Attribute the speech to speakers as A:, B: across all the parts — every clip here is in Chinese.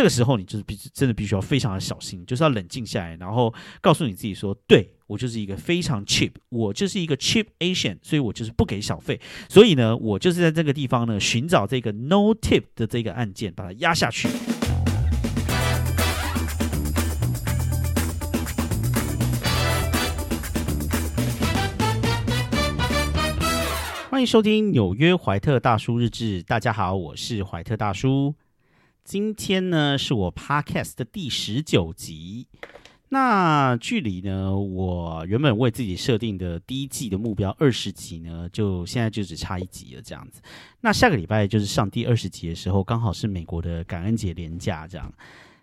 A: 这个时候你就是必真的必须要非常的小心，就是要冷静下来，然后告诉你自己说，对我就是一个非常 cheap，我就是一个 cheap Asian，所以我就是不给小费，所以呢，我就是在这个地方呢寻找这个 no tip 的这个案件，把它压下去。欢迎收听纽约怀特大叔日志。大家好，我是怀特大叔。今天呢是我 Podcast 的第十九集。那距离呢，我原本为自己设定的第一季的目标二十集呢，就现在就只差一集了，这样子。那下个礼拜就是上第二十集的时候，刚好是美国的感恩节连假，这样。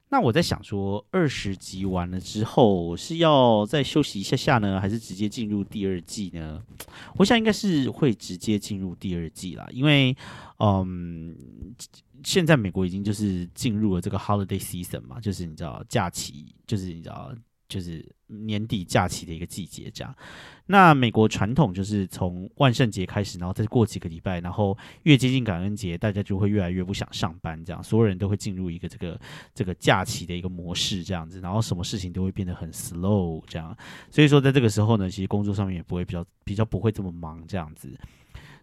A: 那我在想说，二十集完了之后是要再休息一下下呢，还是直接进入第二季呢？我想应该是会直接进入第二季啦，因为，嗯，现在美国已经就是进入了这个 holiday season 嘛，就是你知道假期，就是你知道。就是年底假期的一个季节，这样。那美国传统就是从万圣节开始，然后再过几个礼拜，然后越接近感恩节，大家就会越来越不想上班，这样，所有人都会进入一个这个这个假期的一个模式，这样子，然后什么事情都会变得很 slow，这样。所以说，在这个时候呢，其实工作上面也不会比较比较不会这么忙，这样子。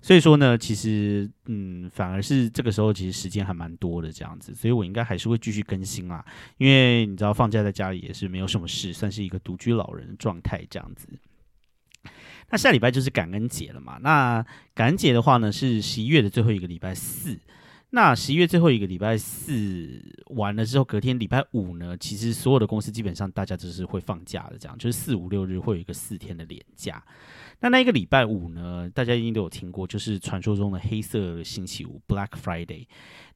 A: 所以说呢，其实嗯，反而是这个时候其实时间还蛮多的这样子，所以我应该还是会继续更新啦。因为你知道放假在家里也是没有什么事，算是一个独居老人的状态这样子。那下礼拜就是感恩节了嘛？那感恩节的话呢，是十一月的最后一个礼拜四。那十一月最后一个礼拜四完了之后，隔天礼拜五呢，其实所有的公司基本上大家都是会放假的，这样就是四五六日会有一个四天的连假。那那一个礼拜五呢，大家一定都有听过，就是传说中的黑色星期五 （Black Friday）。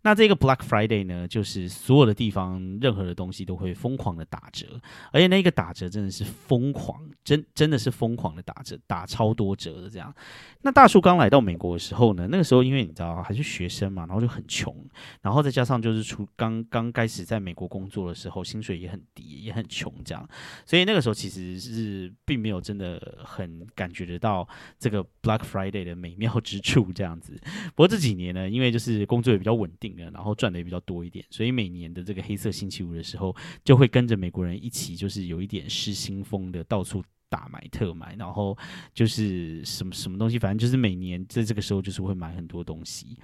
A: 那这个 Black Friday 呢，就是所有的地方任何的东西都会疯狂的打折，而且那个打折真的是疯狂，真真的是疯狂的打折，打超多折的这样。那大叔刚来到美国的时候呢，那个时候因为你知道还是学生嘛，然后就很穷，然后再加上就是出刚刚开始在美国工作的时候，薪水也很低，也很穷这样，所以那个时候其实是并没有真的很感觉得到这个 Black Friday 的美妙之处这样子。不过这几年呢，因为就是工作也比较稳定。然后赚的也比较多一点，所以每年的这个黑色星期五的时候，就会跟着美国人一起，就是有一点失心疯的到处大买特买，然后就是什么什么东西，反正就是每年在这个时候就是会买很多东西。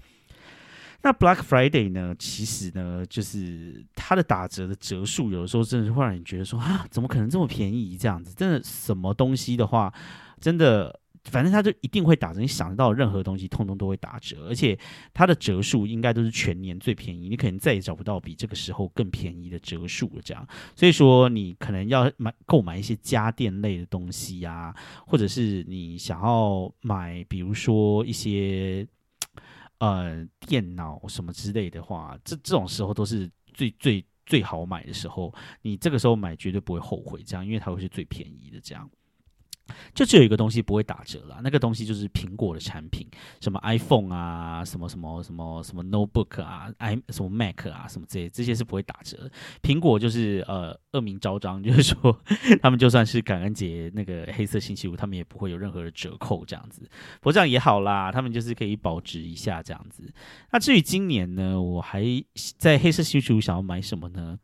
A: 那 Black Friday 呢，其实呢，就是它的打折的折数，有的时候真的是会让你觉得说啊，怎么可能这么便宜？这样子，真的什么东西的话，真的。反正它就一定会打折，你想得到任何东西，通通都会打折，而且它的折数应该都是全年最便宜，你可能再也找不到比这个时候更便宜的折数了。这样，所以说你可能要买购买一些家电类的东西呀，或者是你想要买，比如说一些呃电脑什么之类的话，这这种时候都是最最最好买的时候，你这个时候买绝对不会后悔，这样，因为它会是最便宜的这样。就只有一个东西不会打折了，那个东西就是苹果的产品，什么 iPhone 啊，什么什么什么什么 Notebook 啊，i 什么 Mac 啊，什么这些这些是不会打折。苹果就是呃恶名昭彰，就是说他们就算是感恩节那个黑色星期五，他们也不会有任何的折扣这样子。不过这样也好啦，他们就是可以保值一下这样子。那至于今年呢，我还在黑色星期五想要买什么呢？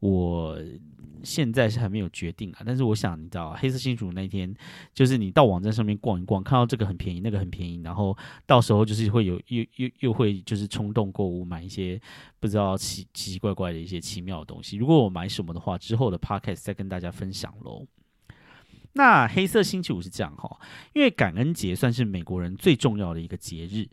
A: 我。现在是还没有决定啊，但是我想你知道，黑色星期五那天，就是你到网站上面逛一逛，看到这个很便宜，那个很便宜，然后到时候就是会有又又又会就是冲动购物，买一些不知道奇奇奇怪怪的一些奇妙的东西。如果我买什么的话，之后的 podcast 再跟大家分享喽。那黑色星期五是这样哈，因为感恩节算是美国人最重要的一个节日。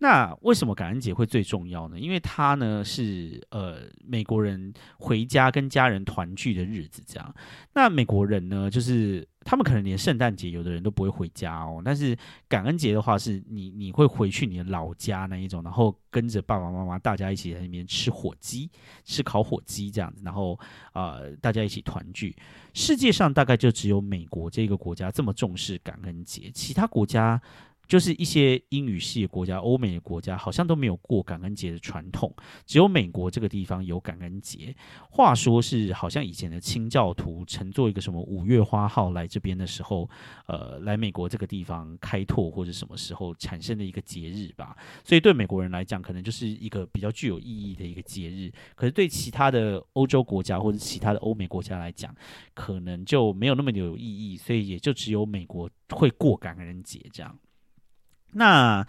A: 那为什么感恩节会最重要呢？因为它呢是呃美国人回家跟家人团聚的日子，这样。那美国人呢，就是他们可能连圣诞节有的人都不会回家哦，但是感恩节的话，是你你会回去你的老家那一种，然后跟着爸爸妈妈大家一起在那边吃火鸡，吃烤火鸡这样子，然后呃大家一起团聚。世界上大概就只有美国这个国家这么重视感恩节，其他国家。就是一些英语系的国家、欧美的国家，好像都没有过感恩节的传统，只有美国这个地方有感恩节。话说是好像以前的清教徒乘坐一个什么五月花号来这边的时候，呃，来美国这个地方开拓或者什么时候产生的一个节日吧。所以对美国人来讲，可能就是一个比较具有意义的一个节日。可是对其他的欧洲国家或者其他的欧美国家来讲，可能就没有那么有意义。所以也就只有美国会过感恩节这样。那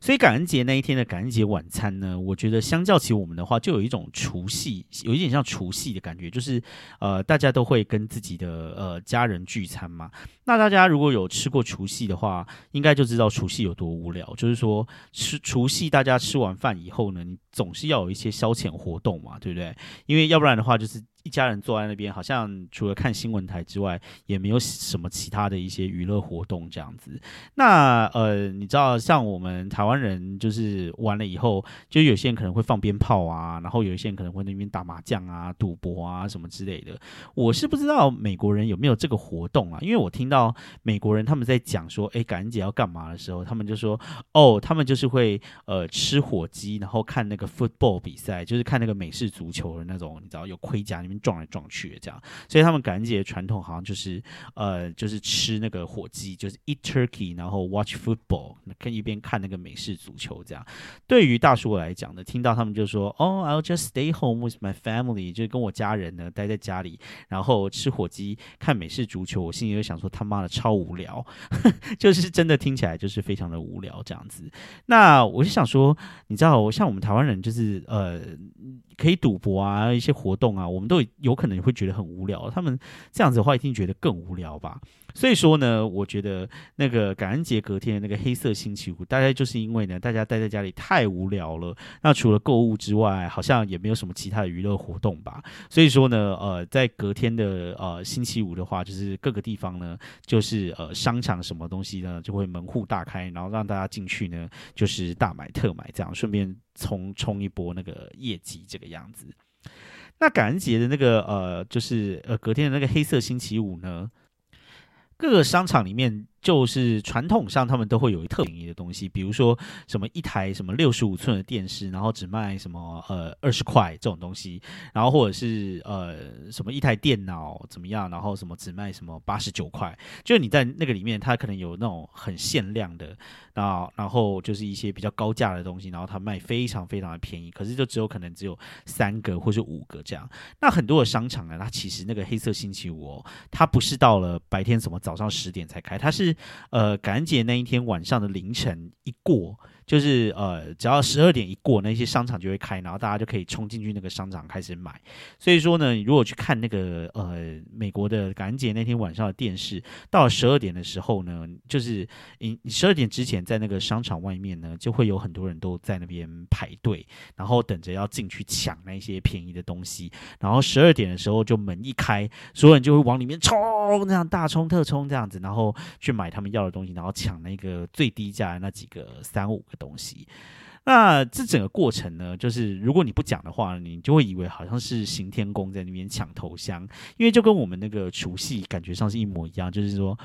A: 所以感恩节那一天的感恩节晚餐呢，我觉得相较起我们的话，就有一种除夕，有一点像除夕的感觉，就是呃，大家都会跟自己的呃家人聚餐嘛。那大家如果有吃过除夕的话，应该就知道除夕有多无聊。就是说吃除夕，大家吃完饭以后呢，你总是要有一些消遣活动嘛，对不对？因为要不然的话，就是。一家人坐在那边，好像除了看新闻台之外，也没有什么其他的一些娱乐活动这样子。那呃，你知道，像我们台湾人，就是完了以后，就有些人可能会放鞭炮啊，然后有一些人可能会那边打麻将啊、赌博啊什么之类的。我是不知道美国人有没有这个活动啊？因为我听到美国人他们在讲说，哎，感恩节要干嘛的时候，他们就说，哦，他们就是会呃吃火鸡，然后看那个 football 比赛，就是看那个美式足球的那种，你知道有盔甲里面。撞来撞去的这样，所以他们感恩节传统好像就是呃，就是吃那个火鸡，就是 eat turkey，然后 watch football，看一边看那个美式足球这样。对于大叔来讲呢，听到他们就说哦，I'll just stay home with my family，就是跟我家人呢待在家里，然后吃火鸡看美式足球。我心里就想说他妈的超无聊，就是真的听起来就是非常的无聊这样子。那我就想说，你知道，像我们台湾人就是呃。可以赌博啊，一些活动啊，我们都有可能你会觉得很无聊。他们这样子的话，一定觉得更无聊吧。所以说呢，我觉得那个感恩节隔天的那个黑色星期五，大概就是因为呢，大家待在家里太无聊了。那除了购物之外，好像也没有什么其他的娱乐活动吧。所以说呢，呃，在隔天的呃星期五的话，就是各个地方呢，就是呃商场什么东西呢，就会门户大开，然后让大家进去呢，就是大买特买，这样顺便冲冲一波那个业绩，这个样子。那感恩节的那个呃，就是呃隔天的那个黑色星期五呢？各个商场里面。就是传统上他们都会有一特便宜的东西，比如说什么一台什么六十五寸的电视，然后只卖什么呃二十块这种东西，然后或者是呃什么一台电脑怎么样，然后什么只卖什么八十九块，就是你在那个里面，它可能有那种很限量的，啊，然后就是一些比较高价的东西，然后它卖非常非常的便宜，可是就只有可能只有三个或是五个这样。那很多的商场呢，它其实那个黑色星期五，哦它不是到了白天什么早上十点才开，它是。呃，感恩节那一天晚上的凌晨一过。就是呃，只要十二点一过，那些商场就会开，然后大家就可以冲进去那个商场开始买。所以说呢，如果去看那个呃美国的感恩节那天晚上的电视，到了十二点的时候呢，就是你十二点之前在那个商场外面呢，就会有很多人都在那边排队，然后等着要进去抢那些便宜的东西。然后十二点的时候就门一开，所有人就会往里面冲，这样大冲特冲这样子，然后去买他们要的东西，然后抢那个最低价的那几个三五东西，那这整个过程呢，就是如果你不讲的话，你就会以为好像是刑天宫在那边抢头香，因为就跟我们那个除夕感觉上是一模一样，就是说。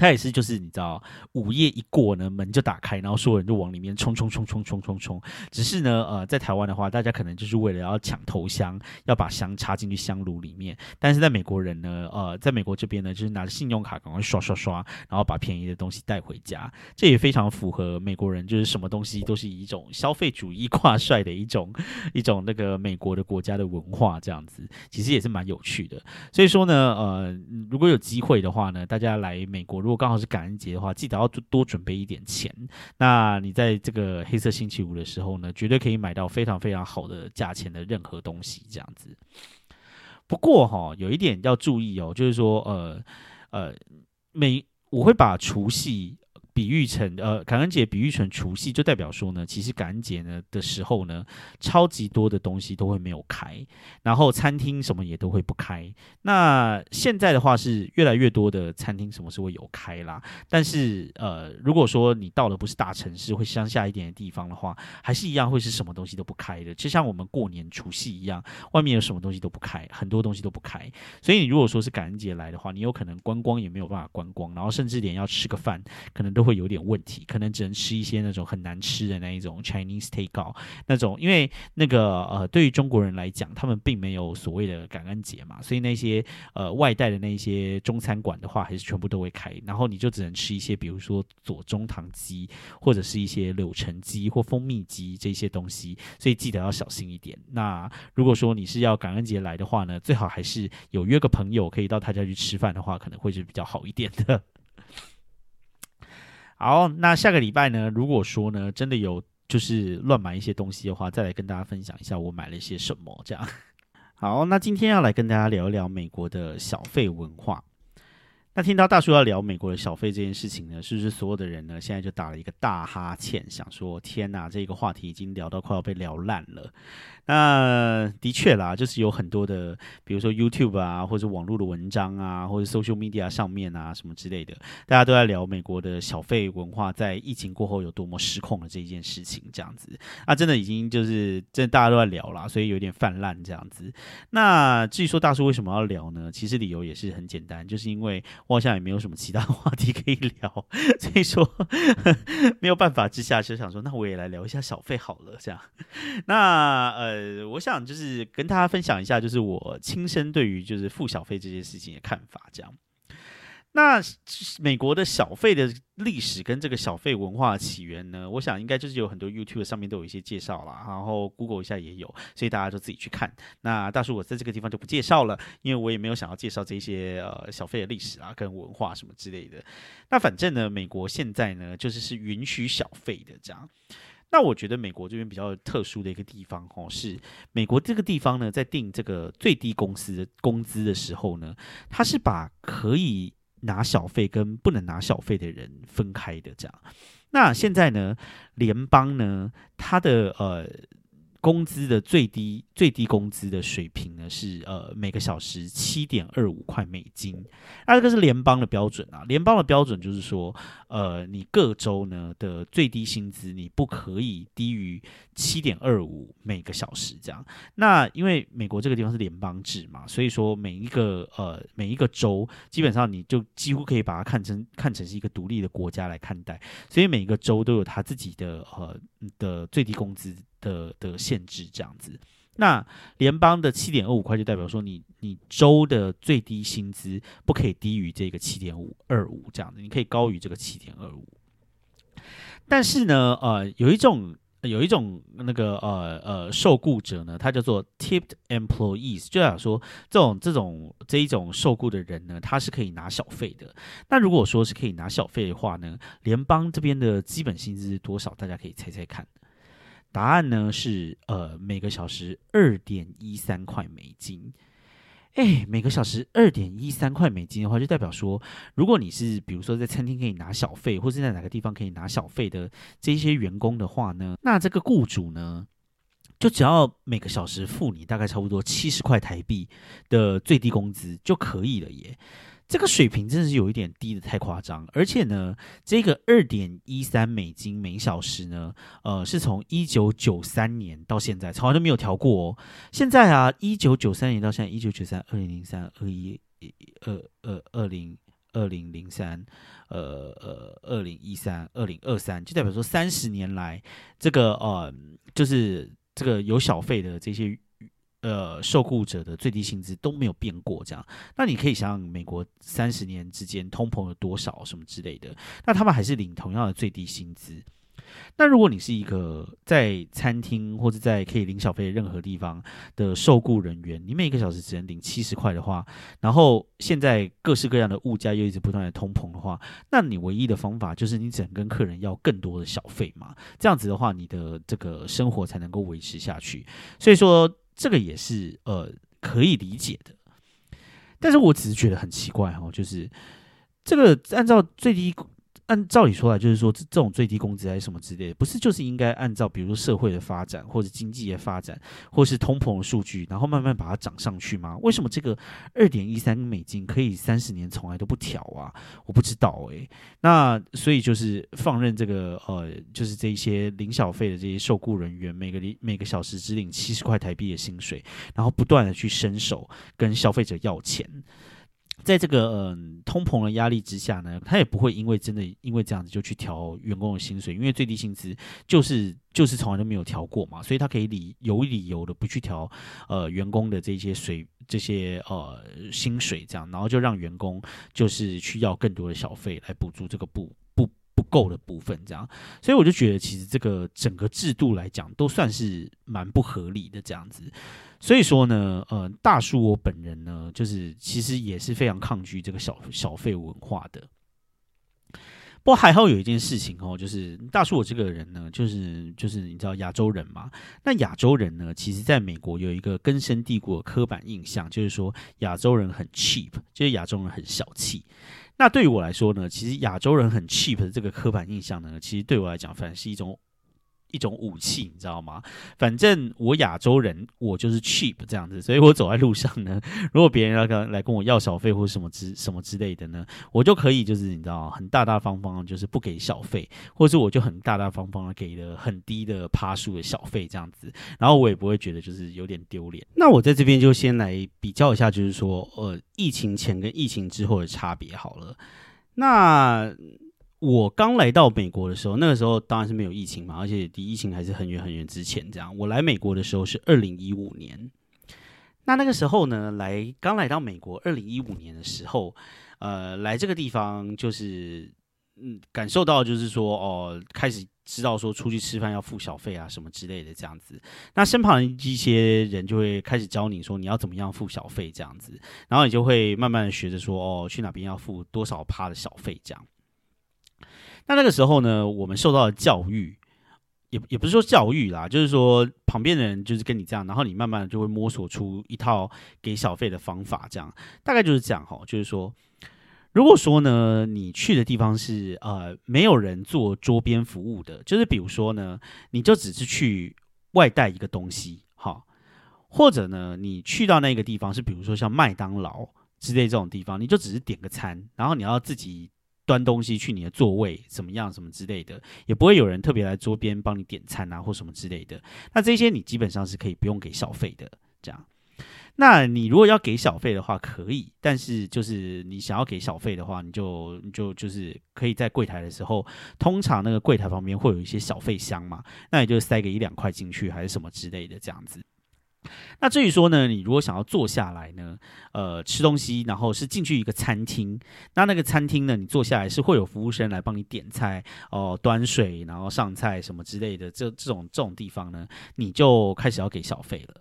A: 他也是，就是你知道，午夜一过呢，门就打开，然后所有人就往里面冲冲冲冲冲冲冲。只是呢，呃，在台湾的话，大家可能就是为了要抢头香，要把香插进去香炉里面。但是在美国人呢，呃，在美国这边呢，就是拿着信用卡赶快刷刷刷，然后把便宜的东西带回家。这也非常符合美国人，就是什么东西都是以一种消费主义挂帅的一种一种那个美国的国家的文化这样子，其实也是蛮有趣的。所以说呢，呃，如果有机会的话呢，大家来美国。如如果刚好是感恩节的话，记得要多准备一点钱。那你在这个黑色星期五的时候呢，绝对可以买到非常非常好的价钱的任何东西，这样子。不过哈，有一点要注意哦，就是说，呃呃，每我会把除夕。比喻成呃感恩节比喻成除夕，就代表说呢，其实感恩节呢的时候呢，超级多的东西都会没有开，然后餐厅什么也都会不开。那现在的话是越来越多的餐厅什么是会有开啦，但是呃如果说你到了不是大城市，会乡下一点的地方的话，还是一样会是什么东西都不开的，就像我们过年除夕一样，外面有什么东西都不开，很多东西都不开。所以你如果说是感恩节来的话，你有可能观光也没有办法观光，然后甚至连要吃个饭可能都。都会有点问题，可能只能吃一些那种很难吃的那一种 Chinese takeout 那种，因为那个呃，对于中国人来讲，他们并没有所谓的感恩节嘛，所以那些呃外带的那些中餐馆的话，还是全部都会开，然后你就只能吃一些，比如说左宗棠鸡，或者是一些柳橙鸡或蜂蜜鸡这些东西，所以记得要小心一点。那如果说你是要感恩节来的话呢，最好还是有约个朋友可以到他家去吃饭的话，可能会是比较好一点的。好，那下个礼拜呢？如果说呢，真的有就是乱买一些东西的话，再来跟大家分享一下我买了些什么。这样，好，那今天要来跟大家聊一聊美国的小费文化。那听到大叔要聊美国的小费这件事情呢，是不是所有的人呢现在就打了一个大哈欠，想说天哪，这个话题已经聊到快要被聊烂了。那的确啦，就是有很多的，比如说 YouTube 啊，或者网络的文章啊，或者 Social Media 上面啊什么之类的，大家都在聊美国的小费文化在疫情过后有多么失控的这一件事情，这样子。那真的已经就是真大家都在聊啦，所以有点泛滥这样子。那至于说大叔为什么要聊呢？其实理由也是很简单，就是因为。我好像也没有什么其他话题可以聊，所以说 没有办法之下，就想说，那我也来聊一下小费好了。这样，那呃，我想就是跟大家分享一下，就是我亲身对于就是付小费这件事情的看法，这样。那美国的小费的历史跟这个小费文化起源呢？我想应该就是有很多 YouTube 上面都有一些介绍啦，然后 Google 一下也有，所以大家就自己去看。那大叔我在这个地方就不介绍了，因为我也没有想要介绍这些呃小费的历史啊跟文化什么之类的。那反正呢，美国现在呢就是是允许小费的这样。那我觉得美国这边比较特殊的一个地方哦，是美国这个地方呢在定这个最低公司的工资的时候呢，它是把可以拿小费跟不能拿小费的人分开的，这样。那现在呢，联邦呢，它的呃。工资的最低最低工资的水平是呃每个小时七点二五块美金，那这个是联邦的标准啊。联邦的标准就是说，呃，你各州呢的最低薪资你不可以低于七点二五每个小时这样。那因为美国这个地方是联邦制嘛，所以说每一个呃每一个州基本上你就几乎可以把它看成看成是一个独立的国家来看待，所以每一个州都有它自己的呃的最低工资。的的限制这样子，那联邦的七点二五块就代表说你你州的最低薪资不可以低于这个七点五二五这样子，你可以高于这个七点二五。但是呢，呃，有一种有一种那个呃呃受雇者呢，他叫做 tipped employees，就想说这种这种这一种受雇的人呢，他是可以拿小费的。那如果说是可以拿小费的话呢，联邦这边的基本薪资是多少？大家可以猜猜看。答案呢是呃每个小时二点一三块美金，哎，每个小时二点一三块美金的话，就代表说，如果你是比如说在餐厅可以拿小费，或是在哪个地方可以拿小费的这些员工的话呢，那这个雇主呢，就只要每个小时付你大概差不多七十块台币的最低工资就可以了耶。这个水平真的是有一点低的太夸张，而且呢，这个二点一三美金每小时呢，呃，是从一九九三年到现在从来都没有调过哦。现在啊，一九九三年到现在，一九九三、二零零三、二一、二二二零二零零三，呃呃，二零一三、二零二三，就代表说三十年来，这个呃，就是这个有小费的这些。呃，受雇者的最低薪资都没有变过，这样，那你可以想想，美国三十年之间通膨有多少，什么之类的，那他们还是领同样的最低薪资。那如果你是一个在餐厅或者在可以领小费的任何地方的受雇人员，你每个小时只能领七十块的话，然后现在各式各样的物价又一直不断的通膨的话，那你唯一的方法就是你只能跟客人要更多的小费嘛，这样子的话，你的这个生活才能够维持下去。所以说。这个也是呃可以理解的，但是我只是觉得很奇怪哦，就是这个按照最低。按照理说来，就是说这种最低工资还是什么之类的，不是就是应该按照比如说社会的发展或者经济的发展，或是通膨的数据，然后慢慢把它涨上去吗？为什么这个二点一三美金可以三十年从来都不调啊？我不知道诶。那所以就是放任这个呃，就是这一些领小费的这些受雇人员，每个每个小时只领七十块台币的薪水，然后不断的去伸手跟消费者要钱。在这个嗯通膨的压力之下呢，他也不会因为真的因为这样子就去调员工的薪水，因为最低薪资就是就是从来都没有调过嘛，所以他可以理有理由的不去调呃员工的这些水这些呃薪水这样，然后就让员工就是去要更多的小费来补助这个不不不够的部分这样，所以我就觉得其实这个整个制度来讲都算是蛮不合理的这样子。所以说呢，呃，大叔我本人呢，就是其实也是非常抗拒这个小小费文化的。不过还好有一件事情哦，就是大叔我这个人呢，就是就是你知道亚洲人嘛，那亚洲人呢，其实在美国有一个根深蒂固的刻板印象，就是说亚洲人很 cheap，就是亚洲人很小气。那对于我来说呢，其实亚洲人很 cheap 的这个刻板印象呢，其实对我来讲，反而是一种。一种武器，你知道吗？反正我亚洲人，我就是 cheap 这样子，所以我走在路上呢，如果别人要跟来跟我要小费或什么之什么之类的呢，我就可以就是你知道，很大大方方就是不给小费，或是我就很大大方方的给了很低的趴数的小费这样子，然后我也不会觉得就是有点丢脸。那我在这边就先来比较一下，就是说呃，疫情前跟疫情之后的差别好了。那我刚来到美国的时候，那个时候当然是没有疫情嘛，而且离疫情还是很远很远之前。这样，我来美国的时候是二零一五年。那那个时候呢，来刚来到美国，二零一五年的时候，呃，来这个地方就是嗯，感受到就是说哦，开始知道说出去吃饭要付小费啊什么之类的这样子。那身旁一些人就会开始教你说你要怎么样付小费这样子，然后你就会慢慢的学着说哦，去哪边要付多少趴的小费这样。那那个时候呢，我们受到的教育，也也不是说教育啦，就是说旁边的人就是跟你这样，然后你慢慢的就会摸索出一套给小费的方法，这样大概就是这样哈。就是说，如果说呢，你去的地方是呃没有人做桌边服务的，就是比如说呢，你就只是去外带一个东西哈，或者呢，你去到那个地方是比如说像麦当劳之类这种地方，你就只是点个餐，然后你要自己。端东西去你的座位怎么样？什么之类的，也不会有人特别来桌边帮你点餐啊，或什么之类的。那这些你基本上是可以不用给小费的。这样，那你如果要给小费的话，可以，但是就是你想要给小费的话，你就你就就是可以在柜台的时候，通常那个柜台旁边会有一些小费箱嘛，那你就塞个一两块进去，还是什么之类的这样子。那至于说呢，你如果想要坐下来呢，呃，吃东西，然后是进去一个餐厅，那那个餐厅呢，你坐下来是会有服务生来帮你点菜哦，端水，然后上菜什么之类的，这这种这种地方呢，你就开始要给小费了。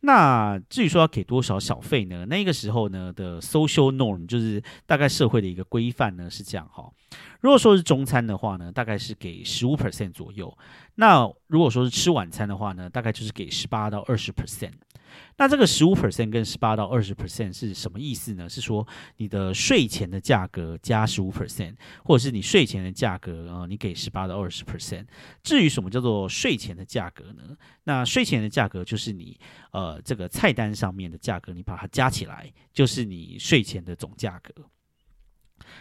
A: 那至于说要给多少小费呢？那个时候呢的 social norm 就是大概社会的一个规范呢是这样哈。如果说是中餐的话呢，大概是给十五 percent 左右。那如果说是吃晚餐的话呢，大概就是给十八到二十 percent。那这个十五 percent 跟十八到二十 percent 是什么意思呢？是说你的税前的价格加十五 percent，或者是你税前的价格啊，你给十八到二十 percent。至于什么叫做税前的价格呢？那税前的价格就是你呃这个菜单上面的价格，你把它加起来，就是你税前的总价格。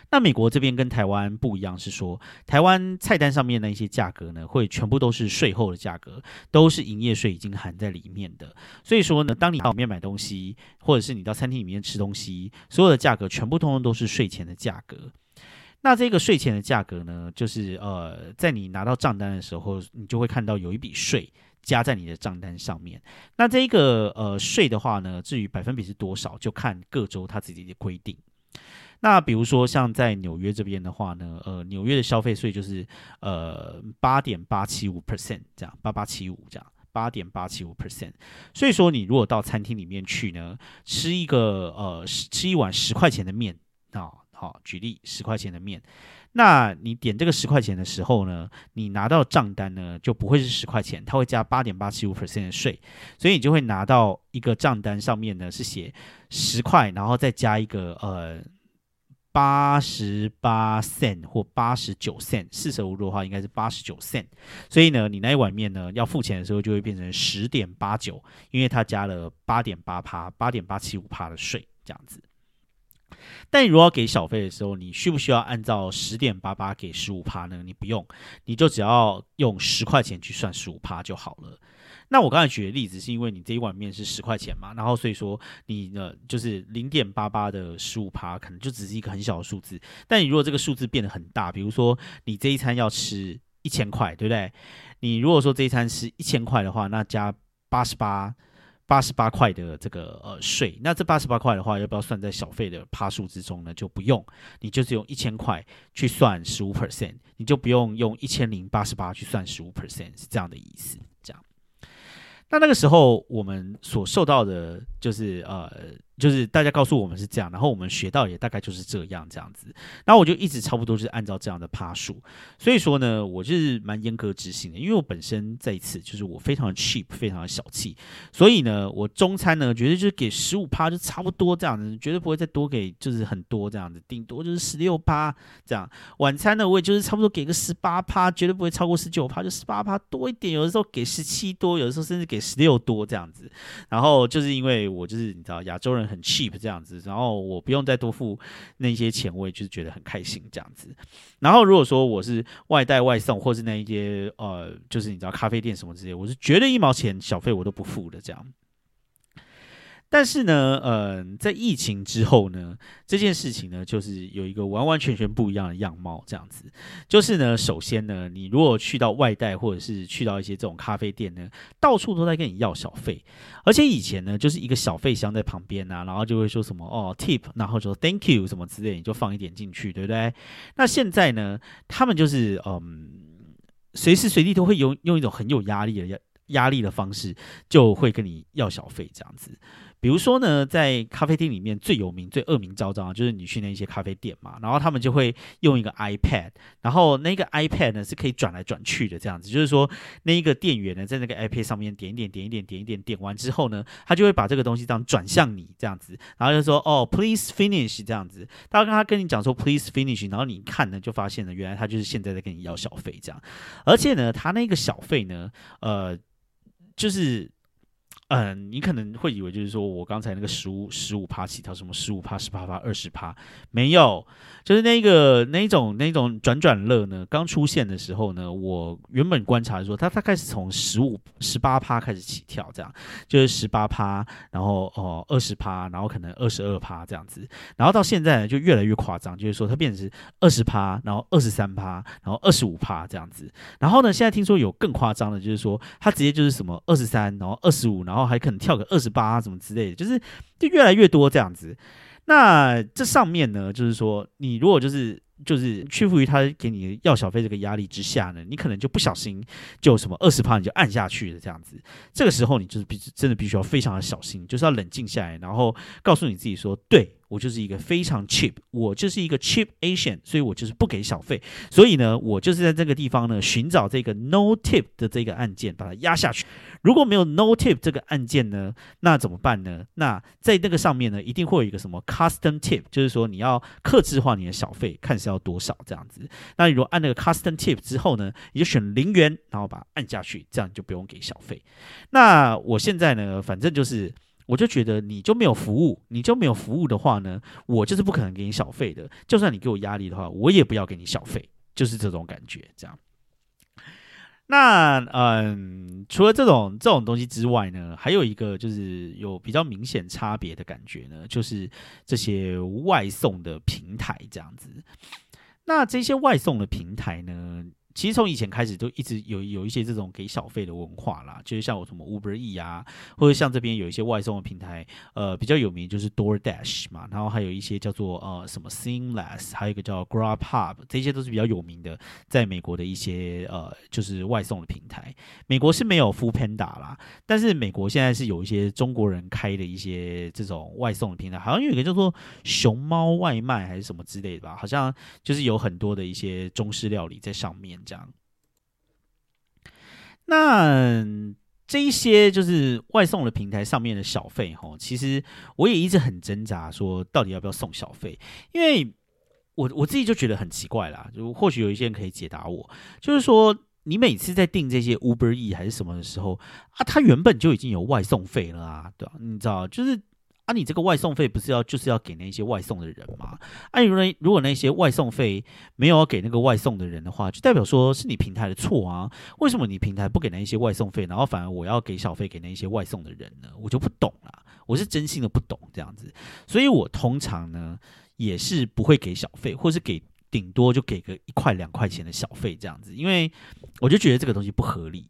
A: 那美国这边跟台湾不一样，是说台湾菜单上面的一些价格呢，会全部都是税后的价格，都是营业税已经含在里面的。所以说呢，当你到里面买东西，或者是你到餐厅里面吃东西，所有的价格全部通通都是税前的价格。那这个税前的价格呢，就是呃，在你拿到账单的时候，你就会看到有一笔税加在你的账单上面。那这个呃税的话呢，至于百分比是多少，就看各州它自己的规定。那比如说像在纽约这边的话呢，呃，纽约的消费税就是呃八点八七五 percent 这样，八八七五这样，八点八七五 percent。所以说你如果到餐厅里面去呢，吃一个呃吃一碗十块钱的面啊，好，举例十块钱的面，那你点这个十块钱的时候呢，你拿到账单呢就不会是十块钱，它会加八点八七五 percent 的税，所以你就会拿到一个账单上面呢是写十块，然后再加一个呃。八十八 cent 或八十九 cent，四舍五入的话应该是八十九 cent。所以呢，你那一碗面呢要付钱的时候就会变成十点八九，因为它加了八点八趴、八点八七五趴的税这样子。但你如果要给小费的时候，你需不需要按照十点八八给十五趴呢？你不用，你就只要用十块钱去算十五趴就好了。那我刚才举的例子是因为你这一碗面是十块钱嘛，然后所以说你呢就是零点八八的十五趴，可能就只是一个很小的数字。但你如果这个数字变得很大，比如说你这一餐要吃一千块，对不对？你如果说这一餐是一千块的话，那加八十八。八十八块的这个呃税，那这八十八块的话，要不要算在小费的趴数之中呢？就不用，你就是用一千块去算十五 percent，你就不用用一千零八十八去算十五 percent，是这样的意思。那那个时候我们所受到的就是呃。就是大家告诉我们是这样，然后我们学到也大概就是这样这样子，然后我就一直差不多就是按照这样的趴数，所以说呢，我就是蛮严格执行的，因为我本身在一次就是我非常的 cheap，非常的小气，所以呢，我中餐呢绝对就是给十五趴就差不多这样子，绝对不会再多给就是很多这样子，顶多就是十六趴这样。晚餐呢我也就是差不多给个十八趴，绝对不会超过十九趴，就十八趴多一点，有的时候给十七多，有的时候甚至给十六多这样子。然后就是因为我就是你知道亚洲人。很 cheap 这样子，然后我不用再多付那些钱，我也就是觉得很开心这样子。然后如果说我是外带外送，或是那一些呃，就是你知道咖啡店什么之类，我是绝对一毛钱小费我都不付的这样。但是呢，嗯，在疫情之后呢，这件事情呢，就是有一个完完全全不一样的样貌。这样子，就是呢，首先呢，你如果去到外带，或者是去到一些这种咖啡店呢，到处都在跟你要小费，而且以前呢，就是一个小费箱在旁边啊，然后就会说什么哦 tip，然后说 thank you 什么之类，你就放一点进去，对不对？那现在呢，他们就是嗯，随时随地都会用用一种很有压力的压压力的方式，就会跟你要小费这样子。比如说呢，在咖啡厅里面最有名、最恶名昭彰，就是你去那些咖啡店嘛，然后他们就会用一个 iPad，然后那个 iPad 呢是可以转来转去的，这样子，就是说那一个店员呢在那个 iPad 上面点一点、点一点、点一点，点完之后呢，他就会把这个东西这样转向你这样子，然后就说哦，Please finish 这样子。他跟他跟你讲说 Please finish，然后你看呢就发现了，原来他就是现在在跟你要小费这样，而且呢，他那个小费呢，呃，就是。嗯，你可能会以为就是说我刚才那个十五十五趴起跳，什么十五趴、十八趴、二十趴，没有，就是那个那种那种转转乐呢，刚出现的时候呢，我原本观察说，它大概是从十五十八趴开始起跳，这样就是十八趴，然后哦二十趴，然后可能二十二趴这样子，然后到现在呢就越来越夸张，就是说它变成二十趴，然后二十三趴，然后二十五趴这样子，然后呢现在听说有更夸张的，就是说它直接就是什么二十三，然后二十五，然后然后还可能跳个二十八什么之类的，就是就越来越多这样子。那这上面呢，就是说你如果就是就是屈服于他给你要小费这个压力之下呢，你可能就不小心就什么二十趴你就按下去了这样子。这个时候你就是必真的必须要非常的小心，就是要冷静下来，然后告诉你自己说对。我就是一个非常 cheap，我就是一个 cheap Asian，所以我就是不给小费。所以呢，我就是在这个地方呢寻找这个 no tip 的这个按键，把它压下去。如果没有 no tip 这个按键呢，那怎么办呢？那在那个上面呢，一定会有一个什么 custom tip，就是说你要克制化你的小费，看是要多少这样子。那如果按那个 custom tip 之后呢，你就选零元，然后把它按下去，这样就不用给小费。那我现在呢，反正就是。我就觉得你就没有服务，你就没有服务的话呢，我就是不可能给你小费的。就算你给我压力的话，我也不要给你小费，就是这种感觉。这样。那嗯，除了这种这种东西之外呢，还有一个就是有比较明显差别的感觉呢，就是这些外送的平台这样子。那这些外送的平台呢？其实从以前开始就一直有有一些这种给小费的文化啦，就是像我什么 Uber E 啊，或者像这边有一些外送的平台，呃，比较有名就是 DoorDash 嘛，然后还有一些叫做呃什么 Seamless，还有一个叫 GrabHub，这些都是比较有名的，在美国的一些呃就是外送的平台。美国是没有 Food Panda 啦，但是美国现在是有一些中国人开的一些这种外送的平台，好像有一个叫做熊猫外卖还是什么之类的吧，好像就是有很多的一些中式料理在上面。这样，那这一些就是外送的平台上面的小费哈，其实我也一直很挣扎，说到底要不要送小费，因为我我自己就觉得很奇怪啦。就或许有一些人可以解答我，就是说你每次在订这些 Uber E 还是什么的时候啊，它原本就已经有外送费了啊，对吧？你知道，就是啊，你这个外送费不是要就是要给那些外送的人吗？啊，如果如果那些外送费没有给那个外送的人的话，就代表说是你平台的错啊？为什么你平台不给那一些外送费，然后反而我要给小费给那一些外送的人呢？我就不懂了，我是真心的不懂这样子，所以我通常呢也是不会给小费，或是给顶多就给个一块两块钱的小费这样子，因为我就觉得这个东西不合理。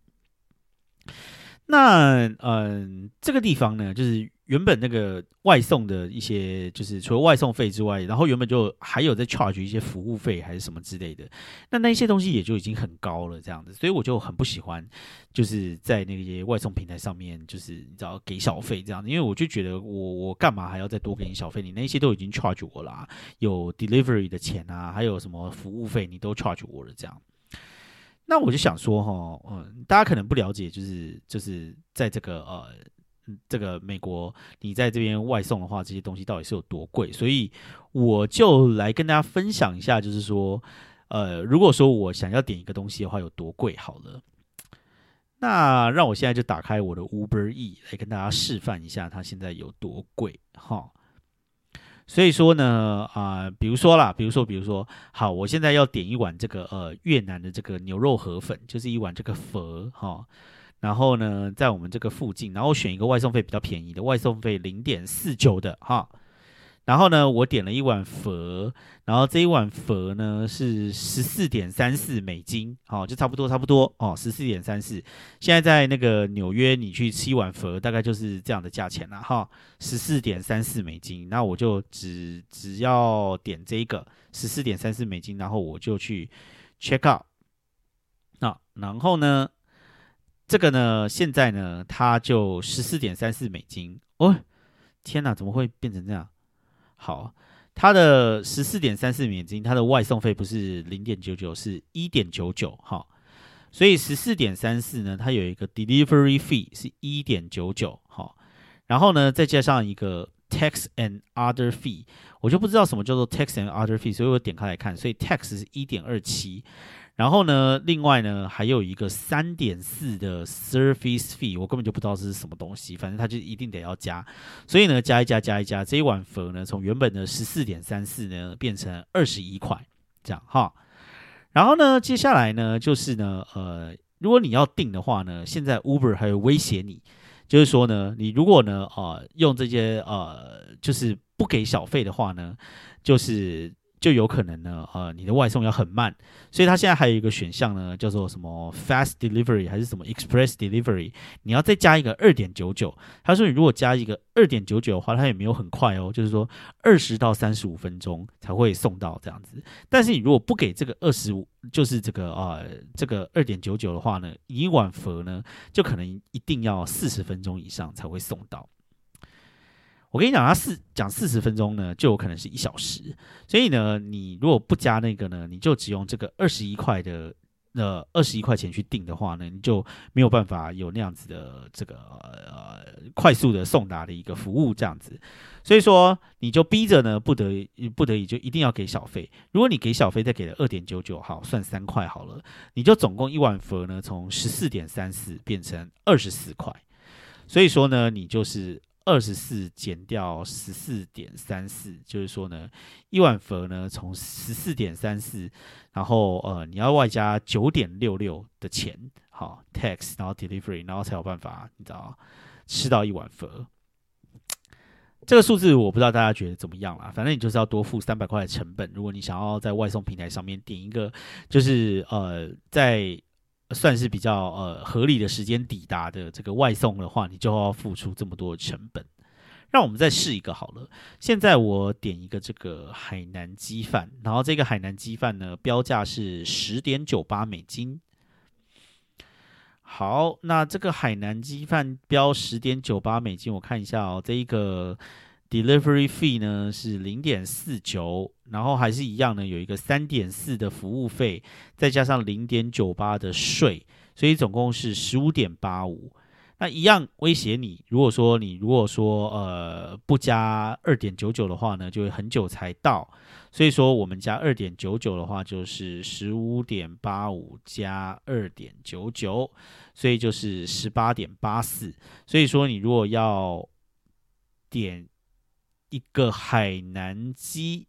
A: 那嗯，这个地方呢，就是。原本那个外送的一些，就是除了外送费之外，然后原本就还有在 charge 一些服务费还是什么之类的，那那些东西也就已经很高了，这样子，所以我就很不喜欢，就是在那些外送平台上面，就是你知道给小费这样子，因为我就觉得我我干嘛还要再多给你小费？你那些都已经 charge 我啦，有 delivery 的钱啊，还有什么服务费你都 charge 我了，这样。那我就想说哈，嗯，大家可能不了解，就是就是在这个呃。这个美国，你在这边外送的话，这些东西到底是有多贵？所以我就来跟大家分享一下，就是说，呃，如果说我想要点一个东西的话，有多贵？好了，那让我现在就打开我的 Uber E 来跟大家示范一下，它现在有多贵哈。所以说呢，啊，比如说啦，比如说，比如说，好，我现在要点一碗这个呃越南的这个牛肉河粉，就是一碗这个粉哈。然后呢，在我们这个附近，然后选一个外送费比较便宜的，外送费零点四九的哈。然后呢，我点了一碗佛，然后这一碗佛呢是十四点三四美金，好，就差不多差不多哦，十四点三四。现在在那个纽约，你去吃一碗佛，大概就是这样的价钱了哈，十四点三四美金。那我就只只要点这个十四点三四美金，然后我就去 check out。那然后呢？这个呢，现在呢，它就十四点三四美金哦！天哪，怎么会变成这样？好，它的十四点三四美金，它的外送费不是零点九九，是一点九九哈。所以十四点三四呢，它有一个 delivery fee 是一点九九哈，然后呢，再加上一个 tax and other fee，我就不知道什么叫做 tax and other fee，所以我点开来看，所以 tax 是一点二七。然后呢，另外呢，还有一个三点四的 service fee，我根本就不知道这是什么东西，反正它就一定得要加。所以呢，加一加，加一加，这一碗粉呢，从原本的十四点三四呢，变成二十一块，这样哈。然后呢，接下来呢，就是呢，呃，如果你要订的话呢，现在 Uber 还有威胁你，就是说呢，你如果呢，呃，用这些呃，就是不给小费的话呢，就是。就有可能呢，呃，你的外送要很慢，所以它现在还有一个选项呢，叫做什么 fast delivery 还是什么 express delivery，你要再加一个二点九九。他说你如果加一个二点九九的话，它也没有很快哦，就是说二十到三十五分钟才会送到这样子。但是你如果不给这个二十五，就是这个啊，这个二点九九的话呢，一碗佛呢就可能一定要四十分钟以上才会送到。我跟你讲，他四讲四十分钟呢，就有可能是一小时。所以呢，你如果不加那个呢，你就只用这个二十一块的呃二十一块钱去订的话呢，你就没有办法有那样子的这个呃快速的送达的一个服务这样子。所以说，你就逼着呢，不得已不得已就一定要给小费。如果你给小费，再给了二点九九，好算三块好了，你就总共一碗佛呢，从十四点三四变成二十四块。所以说呢，你就是。二十四减掉十四点三四，就是说呢，一碗佛呢从十四点三四，然后呃你要外加九点六六的钱，好 tax，然后 delivery，然后才有办法你知道吃到一碗佛。这个数字我不知道大家觉得怎么样啦，反正你就是要多付三百块的成本。如果你想要在外送平台上面点一个，就是呃在。算是比较呃合理的时间抵达的这个外送的话，你就要付出这么多成本。让我们再试一个好了。现在我点一个这个海南鸡饭，然后这个海南鸡饭呢标价是十点九八美金。好，那这个海南鸡饭标十点九八美金，我看一下哦，这一个。Delivery fee 呢是零点四九，然后还是一样呢，有一个三点四的服务费，再加上零点九八的税，所以总共是十五点八五。那一样威胁你，如果说你如果说呃不加二点九九的话呢，就会很久才到。所以说我们加二点九九的话，就是十五点八五加二点九九，所以就是十八点八四。所以说你如果要点一个海南鸡，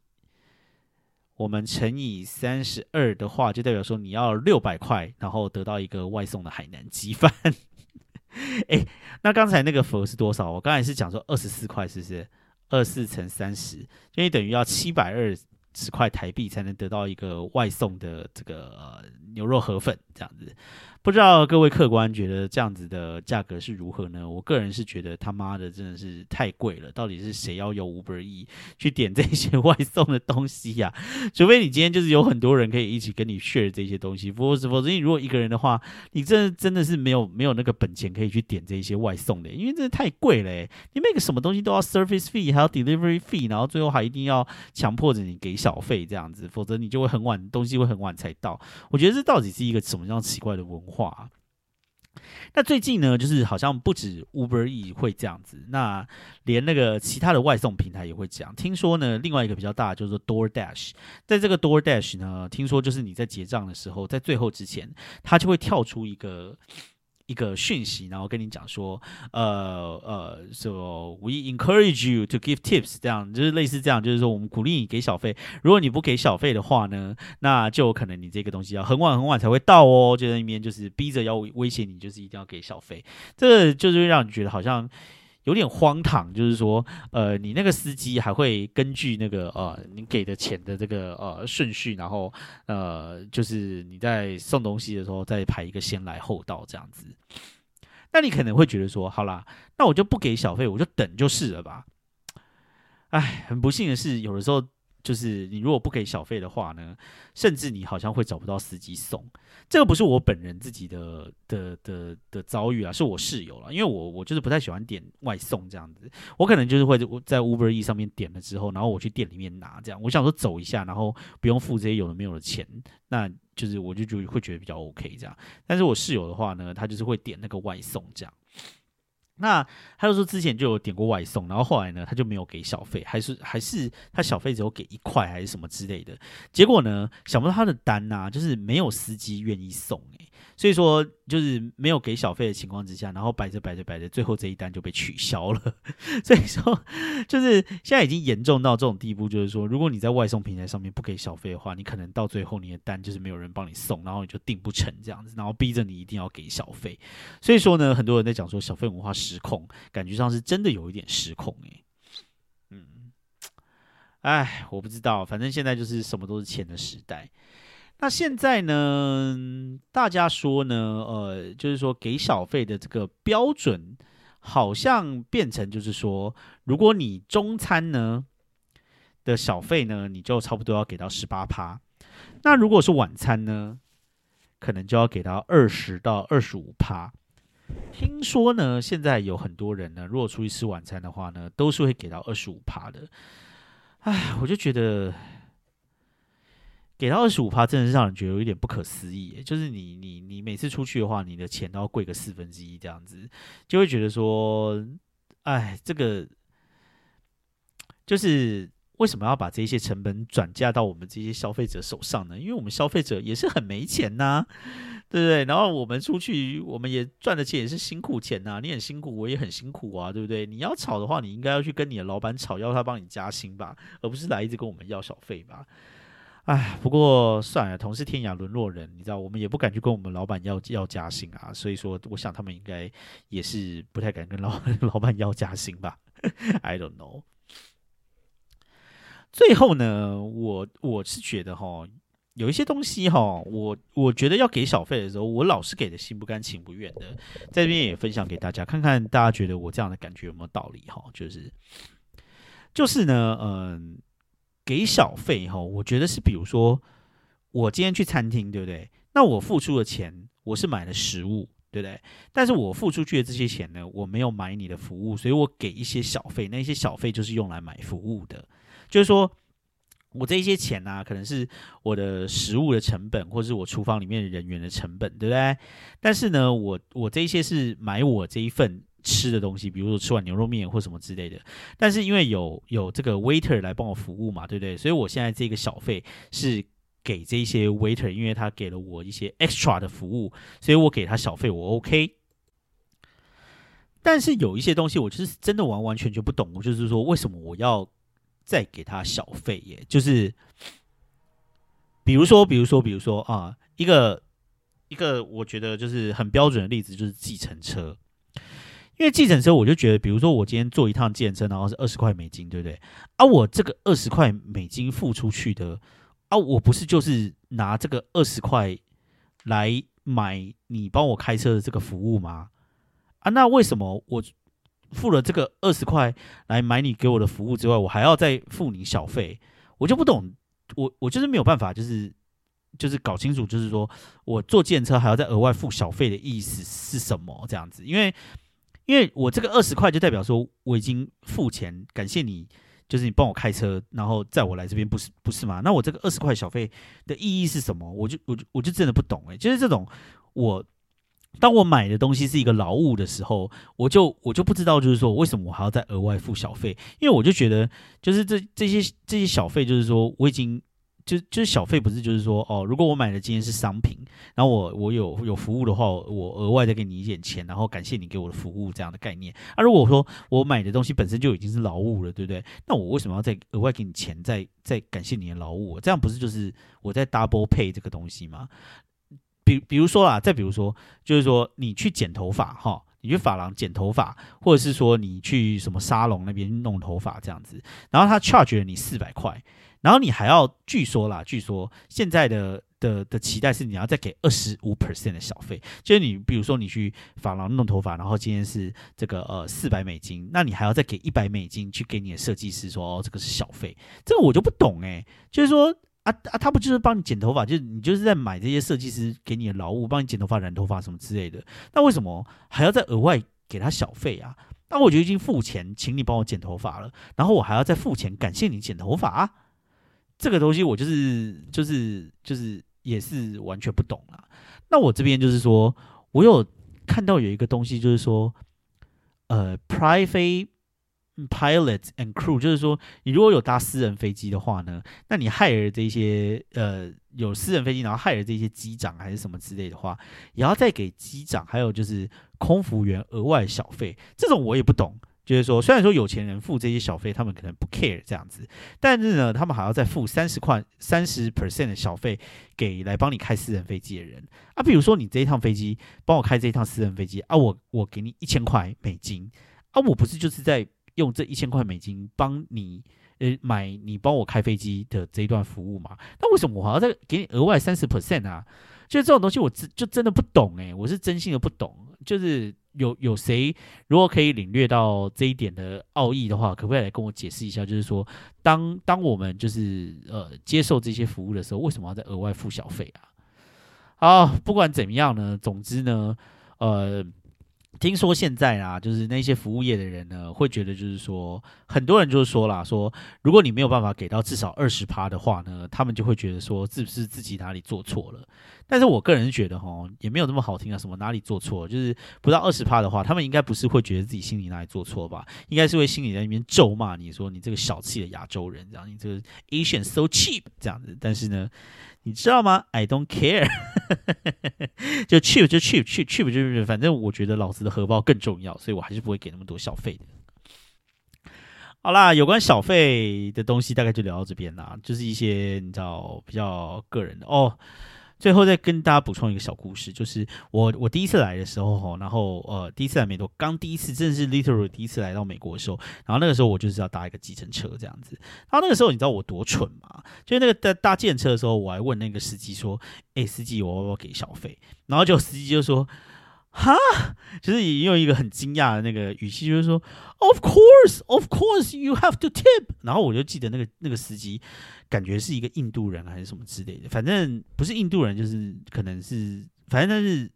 A: 我们乘以三十二的话，就代表说你要六百块，然后得到一个外送的海南鸡饭。哎，那刚才那个佛是多少？我刚才是讲说二十四块，是不是？二四乘三十，因为等于要七百二十块台币才能得到一个外送的这个牛肉河粉，这样子。不知道各位客官觉得这样子的价格是如何呢？我个人是觉得他妈的真的是太贵了。到底是谁要用 Uber E 去点这些外送的东西呀？除非你今天就是有很多人可以一起跟你 share 这些东西，否则否则你如果一个人的话，你这真的是没有没有那个本钱可以去点这些外送的，因为真的太贵了。你每个什么东西都要 service fee，还要 delivery fee，然后最后还一定要强迫着你给小费这样子，否则你就会很晚，东西会很晚才到。我觉得这到底是一个什么样奇怪的文化？话，那最近呢，就是好像不止 Uber E 会这样子，那连那个其他的外送平台也会这样。听说呢，另外一个比较大就是 DoorDash，在这个 DoorDash 呢，听说就是你在结账的时候，在最后之前，它就会跳出一个。一个讯息，然后跟你讲说，呃呃，so we encourage you to give tips，这样就是类似这样，就是说我们鼓励你给小费。如果你不给小费的话呢，那就有可能你这个东西要很晚很晚才会到哦，就在那边就是逼着要威胁你，就是一定要给小费。这就是让你觉得好像。有点荒唐，就是说，呃，你那个司机还会根据那个呃你给的钱的这个呃顺序，然后呃，就是你在送东西的时候再排一个先来后到这样子。那你可能会觉得说，好啦，那我就不给小费，我就等就是了吧。哎，很不幸的是，有的时候。就是你如果不给小费的话呢，甚至你好像会找不到司机送。这个不是我本人自己的的的的遭遇啊，是我室友了。因为我我就是不太喜欢点外送这样子，我可能就是会在 Uber E 上面点了之后，然后我去店里面拿这样。我想说走一下，然后不用付这些有的没有的钱，那就是我就就会觉得比较 OK 这样。但是我室友的话呢，他就是会点那个外送这样。那他就说之前就有点过外送，然后后来呢，他就没有给小费，还是还是他小费只有给一块还是什么之类的。结果呢，想不到他的单呐，就是没有司机愿意送诶。所以说就是没有给小费的情况之下，然后摆着摆着摆着，最后这一单就被取消了。所以说就是现在已经严重到这种地步，就是说如果你在外送平台上面不给小费的话，你可能到最后你的单就是没有人帮你送，然后你就订不成这样子，然后逼着你一定要给小费。所以说呢，很多人在讲说小费文化失控，感觉上是真的有一点失控诶。嗯，哎，我不知道，反正现在就是什么都是钱的时代。那现在呢？大家说呢？呃，就是说给小费的这个标准，好像变成就是说，如果你中餐呢的小费呢，你就差不多要给到十八趴。那如果是晚餐呢，可能就要给到二十到二十五趴。听说呢，现在有很多人呢，如果出去吃晚餐的话呢，都是会给到二十五趴的。唉，我就觉得。给到二十五趴，真的是让人觉得有一点不可思议。就是你你你每次出去的话，你的钱都要贵个四分之一这样子，就会觉得说，哎，这个就是为什么要把这些成本转嫁到我们这些消费者手上呢？因为我们消费者也是很没钱呐，对不对？然后我们出去，我们也赚的钱也是辛苦钱呐。你很辛苦，我也很辛苦啊，对不对？你要吵的话，你应该要去跟你的老板吵，要他帮你加薪吧，而不是来一直跟我们要小费吧。哎，不过算了，同是天涯沦落人，你知道，我们也不敢去跟我们老板要要加薪啊，所以说，我想他们应该也是不太敢跟老 老板要加薪吧。I don't know。最后呢，我我是觉得哈，有一些东西哈，我我觉得要给小费的时候，我老是给的心不甘情不愿的，在这边也分享给大家，看看大家觉得我这样的感觉有没有道理哈？就是就是呢，嗯。给小费哈，我觉得是，比如说我今天去餐厅，对不对？那我付出的钱，我是买了食物，对不对？但是我付出去的这些钱呢，我没有买你的服务，所以我给一些小费，那些小费就是用来买服务的。就是说我这一些钱呢，可能是我的食物的成本，或是我厨房里面人员的成本，对不对？但是呢，我我这一些是买我这一份。吃的东西，比如说吃碗牛肉面或什么之类的，但是因为有有这个 waiter 来帮我服务嘛，对不对？所以我现在这个小费是给这些 waiter，因为他给了我一些 extra 的服务，所以我给他小费，我 OK。但是有一些东西我就是真的完完全全不懂，我就是说为什么我要再给他小费耶？就是比如说，比如说，比如说啊，一个一个我觉得就是很标准的例子，就是计程车。因为计程车，我就觉得，比如说我今天坐一趟计程车，然后是二十块美金，对不对？啊，我这个二十块美金付出去的，啊，我不是就是拿这个二十块来买你帮我开车的这个服务吗？啊，那为什么我付了这个二十块来买你给我的服务之外，我还要再付你小费？我就不懂，我我就是没有办法，就是就是搞清楚，就是说我坐计程车还要再额外付小费的意思是什么？这样子，因为。因为我这个二十块就代表说我已经付钱，感谢你，就是你帮我开车，然后载我来这边，不是不是吗？那我这个二十块小费的意义是什么？我就我就我就真的不懂哎。就是这种我当我买的东西是一个劳务的时候，我就我就不知道，就是说为什么我还要再额外付小费？因为我就觉得，就是这这些这些小费，就是说我已经。就就是小费不是就是说哦，如果我买的今天是商品，然后我我有有服务的话，我额外再给你一点钱，然后感谢你给我的服务这样的概念。那如果说我买的东西本身就已经是劳务了，对不对？那我为什么要再额外给你钱，再再感谢你的劳务？这样不是就是我在 double pay 这个东西吗？比比如说啦，再比如说，就是说你去剪头发哈，你去发廊剪头发，或者是说你去什么沙龙那边弄头发这样子，然后他 charge 了你四百块。然后你还要，据说啦，据说现在的的的期待是你要再给二十五 percent 的小费，就是你比如说你去发廊弄头发，然后今天是这个呃四百美金，那你还要再给一百美金去给你的设计师说哦这个是小费，这个我就不懂诶。就是说啊啊他不就是帮你剪头发，就是你就是在买这些设计师给你的劳务，帮你剪头发、染头发什么之类的，那为什么还要再额外给他小费啊？那我就已经付钱请你帮我剪头发了，然后我还要再付钱感谢你剪头发啊？这个东西我就是就是就是也是完全不懂啦。那我这边就是说，我有看到有一个东西，就是说，呃，private pilot and crew，就是说，你如果有搭私人飞机的话呢，那你害了这些呃有私人飞机，然后害了这些机长还是什么之类的话，也要再给机长还有就是空服员额外小费。这种我也不懂。就是说，虽然说有钱人付这些小费，他们可能不 care 这样子，但是呢，他们还要再付三十块、三十 percent 的小费给来帮你开私人飞机的人啊。比如说，你这一趟飞机帮我开这一趟私人飞机啊，我我给你一千块美金啊，我不是就是在用这一千块美金帮你呃买你帮我开飞机的这一段服务嘛？那为什么我还要再给你额外三十 percent 啊？就这种东西，我真就真的不懂诶，我是真心的不懂，就是。有有谁如果可以领略到这一点的奥义的话，可不可以来跟我解释一下？就是说，当当我们就是呃接受这些服务的时候，为什么要再额外付小费啊？好，不管怎么样呢，总之呢，呃。听说现在啊，就是那些服务业的人呢，会觉得就是说，很多人就是说啦，说如果你没有办法给到至少二十趴的话呢，他们就会觉得说，是不是自己哪里做错了？但是我个人觉得哈，也没有那么好听啊，什么哪里做错，就是不到二十趴的话，他们应该不是会觉得自己心里哪里做错吧？应该是会心里在那边咒骂你说你这个小气的亚洲人，这样你这个 Asian so cheap 这样子。但是呢。你知道吗？I don't care，就 cheap 就 cheap，cheap cheap 就是，反正我觉得老子的荷包更重要，所以我还是不会给那么多小费的。好啦，有关小费的东西大概就聊到这边啦，就是一些你知道比较个人的哦。最后再跟大家补充一个小故事，就是我我第一次来的时候哈，然后呃第一次来美国，刚第一次真的是 literally 第一次来到美国的时候，然后那个时候我就是要搭一个计程车这样子，然后那个时候你知道我多蠢吗？就是那个在搭计程车的时候，我还问那个司机说：“哎，司机，我要不要给小费？”然后就司机就说。哈，就是用一个很惊讶的那个语气，就是说，Of course, of course, you have to tip。然后我就记得那个那个司机，感觉是一个印度人还是什么之类的，反正不是印度人，就是可能是，反正他是。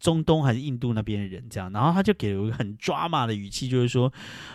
A: 中东还是印度那边的人这样，然后他就给了我一个很抓马的语气，就是说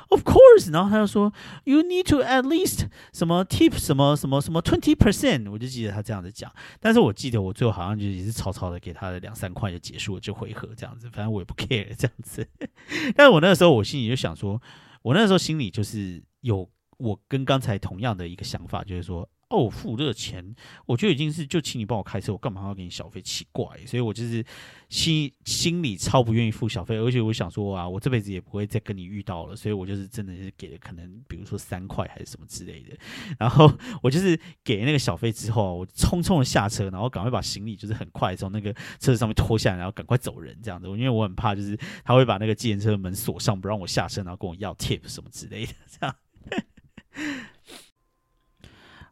A: ，Of course，然后他就说，You need to at least 什么 tip 什么什么什么 twenty percent，我就记得他这样子讲，但是我记得我最后好像就也是草草的给他的两三块就结束了这回合这样子，反正我也不 care 这样子，但是我那个时候我心里就想说，我那时候心里就是有我跟刚才同样的一个想法，就是说。哦，付这个钱，我就已经是就请你帮我开车，我干嘛要给你小费？奇怪，所以我就是心心里超不愿意付小费，而且我想说啊，我这辈子也不会再跟你遇到了，所以我就是真的是给了可能比如说三块还是什么之类的，然后我就是给那个小费之后，我匆匆的下车，然后赶快把行李就是很快从那个车子上面拖下来，然后赶快走人这样子，因为我很怕就是他会把那个计程车门锁上，不让我下车，然后跟我要 tip 什么之类的这样。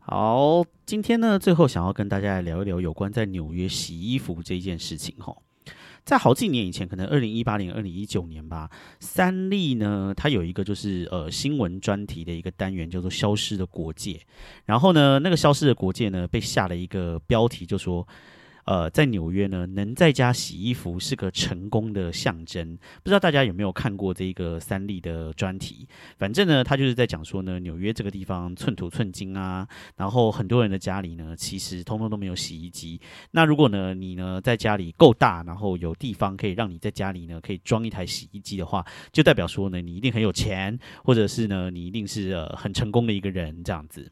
A: 好，今天呢，最后想要跟大家来聊一聊有关在纽约洗衣服这件事情哈。在好几年以前，可能二零一八年、二零一九年吧，三立呢，它有一个就是呃新闻专题的一个单元，叫做《消失的国界》。然后呢，那个消失的国界呢，被下了一个标题，就说。呃，在纽约呢，能在家洗衣服是个成功的象征。不知道大家有没有看过这个三立的专题？反正呢，他就是在讲说呢，纽约这个地方寸土寸金啊，然后很多人的家里呢，其实通通都没有洗衣机。那如果呢，你呢在家里够大，然后有地方可以让你在家里呢可以装一台洗衣机的话，就代表说呢，你一定很有钱，或者是呢，你一定是呃很成功的一个人这样子。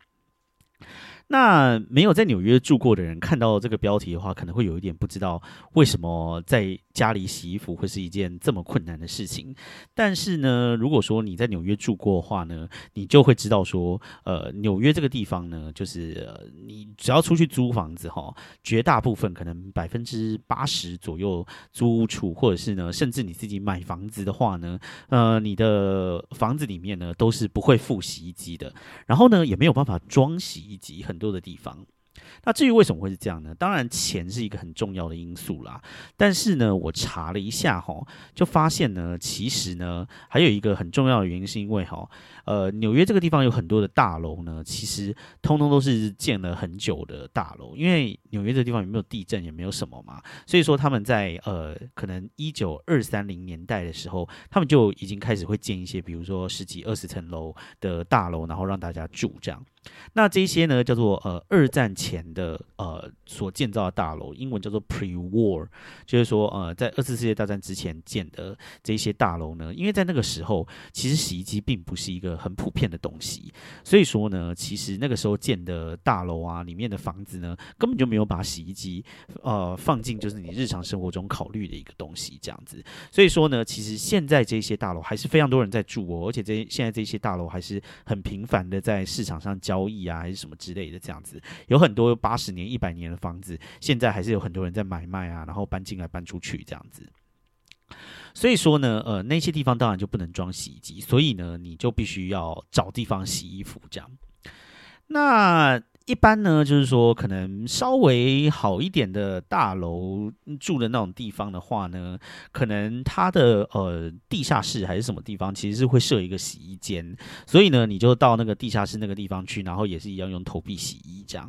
A: 那没有在纽约住过的人看到这个标题的话，可能会有一点不知道为什么在家里洗衣服会是一件这么困难的事情。但是呢，如果说你在纽约住过的话呢，你就会知道说，呃，纽约这个地方呢，就是你只要出去租房子哈，绝大部分可能百分之八十左右租屋处，或者是呢，甚至你自己买房子的话呢，呃，你的房子里面呢都是不会附洗衣机的，然后呢也没有办法装洗衣机，很。多的地方。那至于为什么会是这样呢？当然，钱是一个很重要的因素啦。但是呢，我查了一下哈，就发现呢，其实呢，还有一个很重要的原因，是因为哈，呃，纽约这个地方有很多的大楼呢，其实通通都是建了很久的大楼。因为纽约这个地方有没有地震，也没有什么嘛，所以说他们在呃，可能一九二三零年代的时候，他们就已经开始会建一些，比如说十几二十层楼的大楼，然后让大家住这样。那这些呢，叫做呃二战前的呃所建造的大楼，英文叫做 pre-war，就是说呃在二次世界大战之前建的这些大楼呢，因为在那个时候其实洗衣机并不是一个很普遍的东西，所以说呢，其实那个时候建的大楼啊，里面的房子呢，根本就没有把洗衣机呃放进就是你日常生活中考虑的一个东西这样子，所以说呢，其实现在这些大楼还是非常多人在住哦，而且这现在这些大楼还是很频繁的在市场上交交易啊，还是什么之类的这样子，有很多八十年、一百年的房子，现在还是有很多人在买卖啊，然后搬进来、搬出去这样子。所以说呢，呃，那些地方当然就不能装洗衣机，所以呢，你就必须要找地方洗衣服这样。那一般呢，就是说，可能稍微好一点的大楼住的那种地方的话呢，可能它的呃地下室还是什么地方，其实是会设一个洗衣间，所以呢，你就到那个地下室那个地方去，然后也是一样用投币洗衣这样。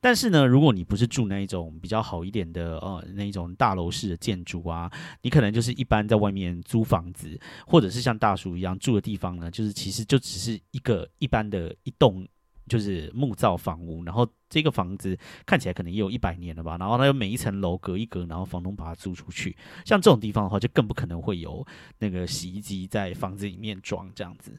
A: 但是呢，如果你不是住那一种比较好一点的呃那一种大楼式的建筑啊，你可能就是一般在外面租房子，或者是像大叔一样住的地方呢，就是其实就只是一个一般的一栋。就是木造房屋，然后这个房子看起来可能也有一百年了吧，然后它有每一层楼隔一隔，然后房东把它租出去。像这种地方的话，就更不可能会有那个洗衣机在房子里面装这样子。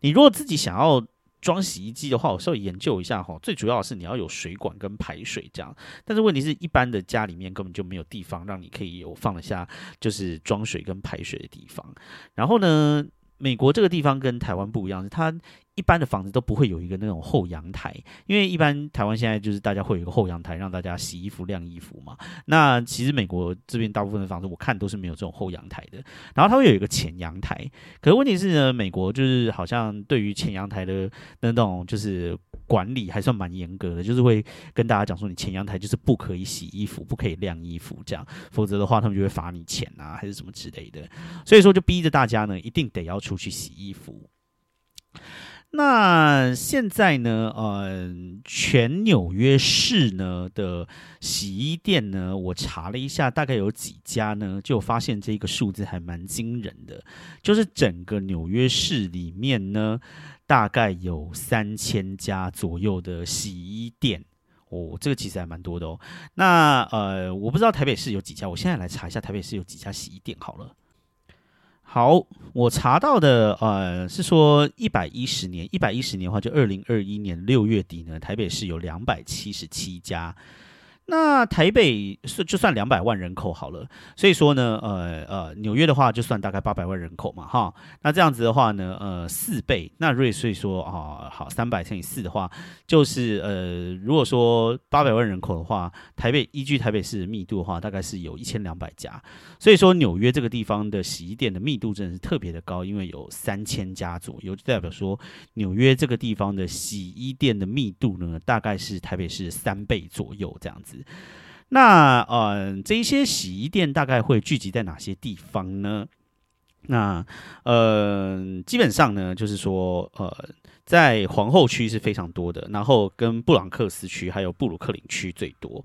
A: 你如果自己想要装洗衣机的话，我稍微研究一下哈，最主要的是你要有水管跟排水这样。但是问题是一般的家里面根本就没有地方让你可以有放得下就是装水跟排水的地方。然后呢，美国这个地方跟台湾不一样，它。一般的房子都不会有一个那种后阳台，因为一般台湾现在就是大家会有一个后阳台让大家洗衣服晾衣服嘛。那其实美国这边大部分的房子我看都是没有这种后阳台的，然后它会有一个前阳台。可是问题是呢，美国就是好像对于前阳台的那种就是管理还算蛮严格的，就是会跟大家讲说你前阳台就是不可以洗衣服，不可以晾衣服这样，否则的话他们就会罚你钱啊，还是什么之类的。所以说就逼着大家呢一定得要出去洗衣服。那现在呢？呃，全纽约市呢的洗衣店呢，我查了一下，大概有几家呢？就发现这个数字还蛮惊人的，就是整个纽约市里面呢，大概有三千家左右的洗衣店哦，这个其实还蛮多的哦。那呃，我不知道台北市有几家，我现在来查一下台北市有几家洗衣店好了。好，我查到的呃是说一百一十年，一百一十年的话，就二零二一年六月底呢，台北市有两百七十七家。那台北是就算两百万人口好了，所以说呢，呃呃，纽约的话就算大概八百万人口嘛，哈，那这样子的话呢，呃，四倍，那瑞所以说啊，好，三百乘以四的话，就是呃，如果说八百万人口的话，台北依据台北市的密度的话，大概是有一千两百家，所以说纽约这个地方的洗衣店的密度真的是特别的高，因为有三千家左右，就代表说纽约这个地方的洗衣店的密度呢，大概是台北市三倍左右这样子。那呃，这一些洗衣店大概会聚集在哪些地方呢？那呃，基本上呢，就是说呃，在皇后区是非常多的，然后跟布朗克斯区还有布鲁克林区最多。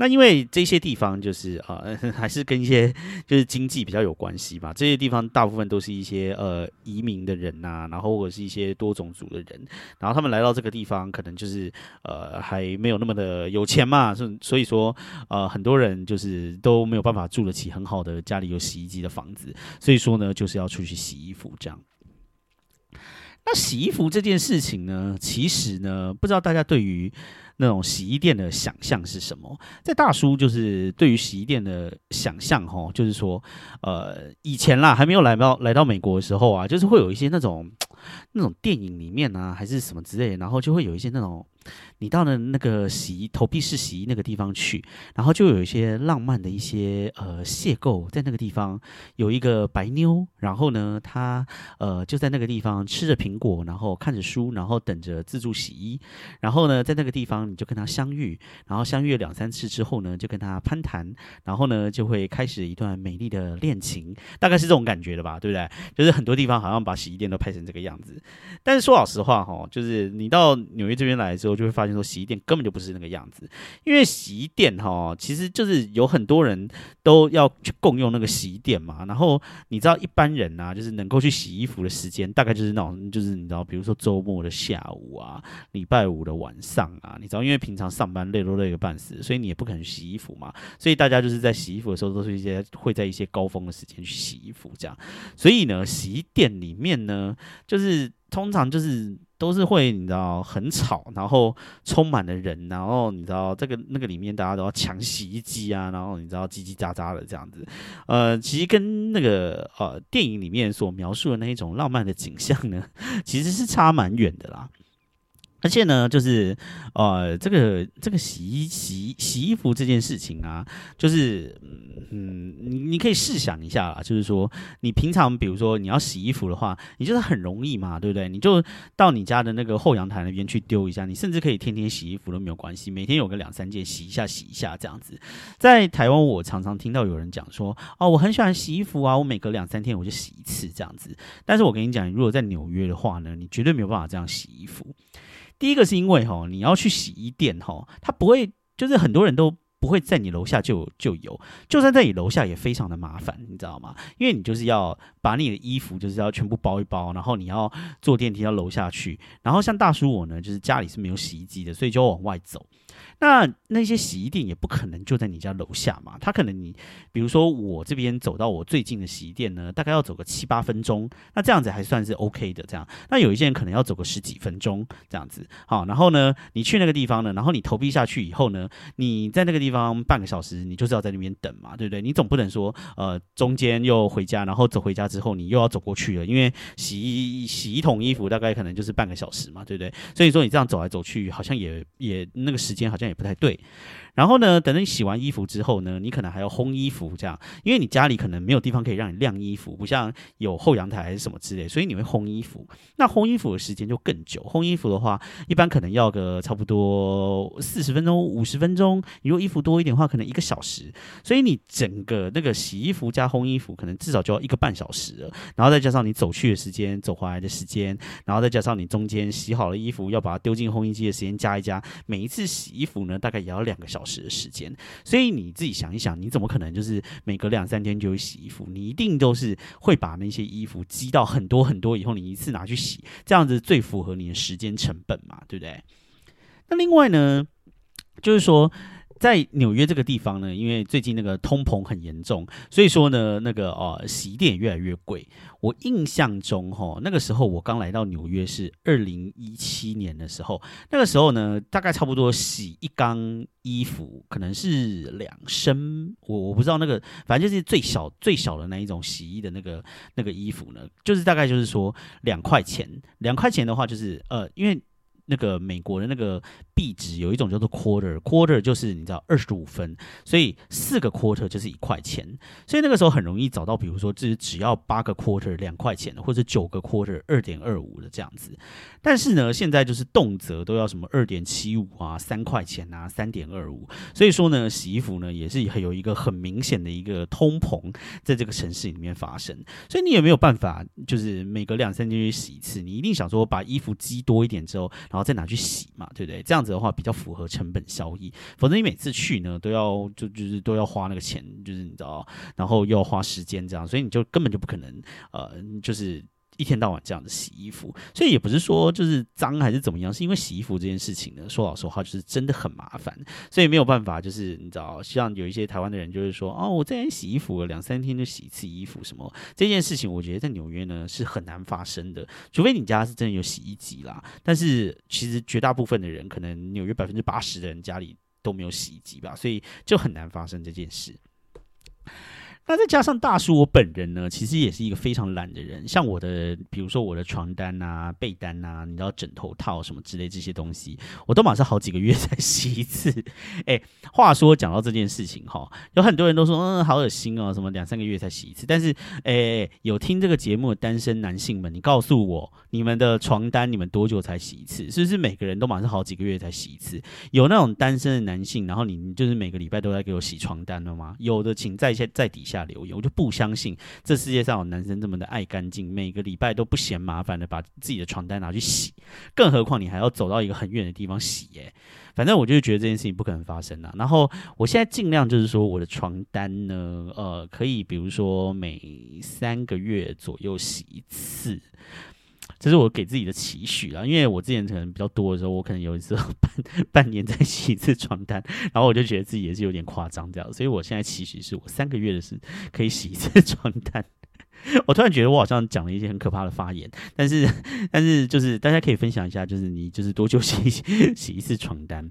A: 那因为这些地方就是啊，还是跟一些 就是经济比较有关系吧。这些地方大部分都是一些呃移民的人呐，然后或者是一些多种族的人，然后他们来到这个地方，可能就是呃还没有那么的有钱嘛，所所以说呃很多人就是都没有办法住得起很好的家里有洗衣机的房子，所以说呢就是要出去洗衣服这样。那洗衣服这件事情呢，其实呢，不知道大家对于。那种洗衣店的想象是什么？在大叔就是对于洗衣店的想象，哈，就是说，呃，以前啦，还没有来到来到美国的时候啊，就是会有一些那种那种电影里面啊，还是什么之类，然后就会有一些那种。你到了那个洗投币式洗衣那个地方去，然后就有一些浪漫的一些呃邂逅，在那个地方有一个白妞，然后呢，她呃就在那个地方吃着苹果，然后看着书，然后等着自助洗衣，然后呢，在那个地方你就跟她相遇，然后相遇了两三次之后呢，就跟她攀谈，然后呢就会开始一段美丽的恋情，大概是这种感觉的吧，对不对？就是很多地方好像把洗衣店都拍成这个样子，但是说老实话哈，就是你到纽约这边来之后，就会发现。说洗衣店根本就不是那个样子，因为洗衣店哈，其实就是有很多人都要去共用那个洗衣店嘛。然后你知道一般人啊，就是能够去洗衣服的时间，大概就是那种，就是你知道，比如说周末的下午啊，礼拜五的晚上啊，你知道，因为平常上班累都累个半死，所以你也不可能洗衣服嘛。所以大家就是在洗衣服的时候，都是一些会在一些高峰的时间去洗衣服这样。所以呢，洗衣店里面呢，就是通常就是。都是会，你知道很吵，然后充满了人，然后你知道这个那个里面大家都要抢洗衣机啊，然后你知道叽叽喳喳的这样子，呃，其实跟那个呃电影里面所描述的那一种浪漫的景象呢，其实是差蛮远的啦。而且呢，就是呃，这个这个洗衣洗洗衣服这件事情啊，就是嗯，你你可以试想一下啦，就是说你平常比如说你要洗衣服的话，你就是很容易嘛，对不对？你就到你家的那个后阳台那边去丢一下，你甚至可以天天洗衣服都没有关系，每天有个两三件洗一下洗一下这样子。在台湾，我常常听到有人讲说，哦，我很喜欢洗衣服啊，我每隔两三天我就洗一次这样子。但是我跟你讲，如果在纽约的话呢，你绝对没有办法这样洗衣服。第一个是因为哈，你要去洗衣店哈，它不会，就是很多人都不会在你楼下就就有，就算在你楼下也非常的麻烦，你知道吗？因为你就是要把你的衣服就是要全部包一包，然后你要坐电梯到楼下去，然后像大叔我呢，就是家里是没有洗衣机的，所以就往外走。那那些洗衣店也不可能就在你家楼下嘛，他可能你，比如说我这边走到我最近的洗衣店呢，大概要走个七八分钟，那这样子还算是 OK 的。这样，那有一些人可能要走个十几分钟这样子，好，然后呢，你去那个地方呢，然后你投币下去以后呢，你在那个地方半个小时，你就是要在那边等嘛，对不对？你总不能说呃中间又回家，然后走回家之后你又要走过去了，因为洗衣洗一桶衣服大概可能就是半个小时嘛，对不对？所以说你这样走来走去，好像也也那个时间好像。也不太对。然后呢，等你洗完衣服之后呢，你可能还要烘衣服，这样，因为你家里可能没有地方可以让你晾衣服，不像有后阳台还是什么之类，所以你会烘衣服。那烘衣服的时间就更久，烘衣服的话，一般可能要个差不多四十分钟、五十分钟。如果衣服多一点的话，可能一个小时。所以你整个那个洗衣服加烘衣服，可能至少就要一个半小时了。然后再加上你走去的时间、走回来的时间，然后再加上你中间洗好了衣服要把它丢进烘衣机的时间加一加，每一次洗衣服呢，大概也要两个小。时时的时间，所以你自己想一想，你怎么可能就是每隔两三天就会洗衣服？你一定都是会把那些衣服积到很多很多以后，你一次拿去洗，这样子最符合你的时间成本嘛，对不对？那另外呢，就是说。在纽约这个地方呢，因为最近那个通膨很严重，所以说呢，那个呃洗衣店越来越贵。我印象中哈，那个时候我刚来到纽约是二零一七年的时候，那个时候呢，大概差不多洗一缸衣服可能是两升，我我不知道那个，反正就是最小最小的那一种洗衣的那个那个衣服呢，就是大概就是说两块钱，两块钱的话就是呃，因为。那个美国的那个币值有一种叫做 quarter，quarter 就是你知道二十五分，所以四个 quarter 就是一块钱，所以那个时候很容易找到，比如说这只要八个 quarter 两块钱的，或者九个 quarter 二点二五的这样子。但是呢，现在就是动辄都要什么二点七五啊，三块钱啊，三点二五。所以说呢，洗衣服呢也是有一个很明显的一个通膨在这个城市里面发生。所以你也没有办法，就是每隔两三天去洗一次，你一定想说把衣服积多一点之后，然后。再拿去洗嘛，对不对？这样子的话比较符合成本效益，否则你每次去呢都要就就是都要花那个钱，就是你知道，然后又要花时间这样，所以你就根本就不可能呃，就是。一天到晚这样子洗衣服，所以也不是说就是脏还是怎么样，是因为洗衣服这件事情呢，说老实话就是真的很麻烦，所以没有办法，就是你知道，像有一些台湾的人就是说，哦，我在洗衣服两三天就洗一次衣服，什么这件事情，我觉得在纽约呢是很难发生的，除非你家是真的有洗衣机啦。但是其实绝大部分的人，可能纽约百分之八十的人家里都没有洗衣机吧，所以就很难发生这件事。那再加上大叔，我本人呢，其实也是一个非常懒的人。像我的，比如说我的床单啊、被单啊，你知道枕头套什么之类这些东西，我都马上好几个月才洗一次。哎，话说讲到这件事情哈，有很多人都说，嗯，好恶心哦，什么两三个月才洗一次。但是，哎，有听这个节目的单身男性们，你告诉我，你们的床单你们多久才洗一次？是不是每个人都马上好几个月才洗一次？有那种单身的男性，然后你就是每个礼拜都在给我洗床单了吗？有的，请在线在底下。下留言，我就不相信这世界上有男生这么的爱干净，每个礼拜都不嫌麻烦的把自己的床单拿去洗，更何况你还要走到一个很远的地方洗，耶。反正我就觉得这件事情不可能发生啊。然后我现在尽量就是说，我的床单呢，呃，可以比如说每三个月左右洗一次。这是我给自己的期许啊，因为我之前可能比较多的时候，我可能有一次 半半年再洗一次床单，然后我就觉得自己也是有点夸张这样，所以我现在期许是我三个月的是可以洗一次 床单。我突然觉得我好像讲了一些很可怕的发言，但是但是就是大家可以分享一下，就是你就是多久洗洗一次床单？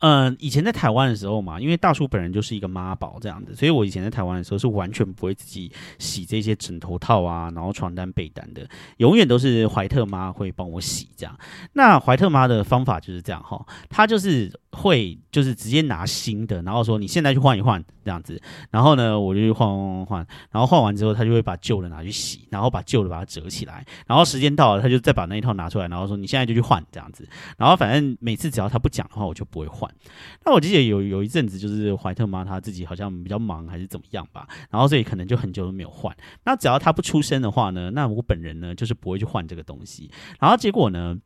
A: 嗯，以前在台湾的时候嘛，因为大叔本人就是一个妈宝这样子，所以我以前在台湾的时候是完全不会自己洗这些枕头套啊，然后床单被单的，永远都是怀特妈会帮我洗这样。那怀特妈的方法就是这样哈，她就是会就是直接拿新的，然后说你现在去换一换这样子，然后呢我就去换换换，然后换完之后他就会把旧的拿去洗，然后把旧的把它折起来，然后时间到了他就再把那一套拿出来，然后说你现在就去换这样子，然后反正每次只要他不讲的话，我就不会换。那我记得有有一阵子，就是怀特妈她自己好像比较忙还是怎么样吧，然后所以可能就很久都没有换。那只要他不出声的话呢，那我本人呢就是不会去换这个东西。然后结果呢？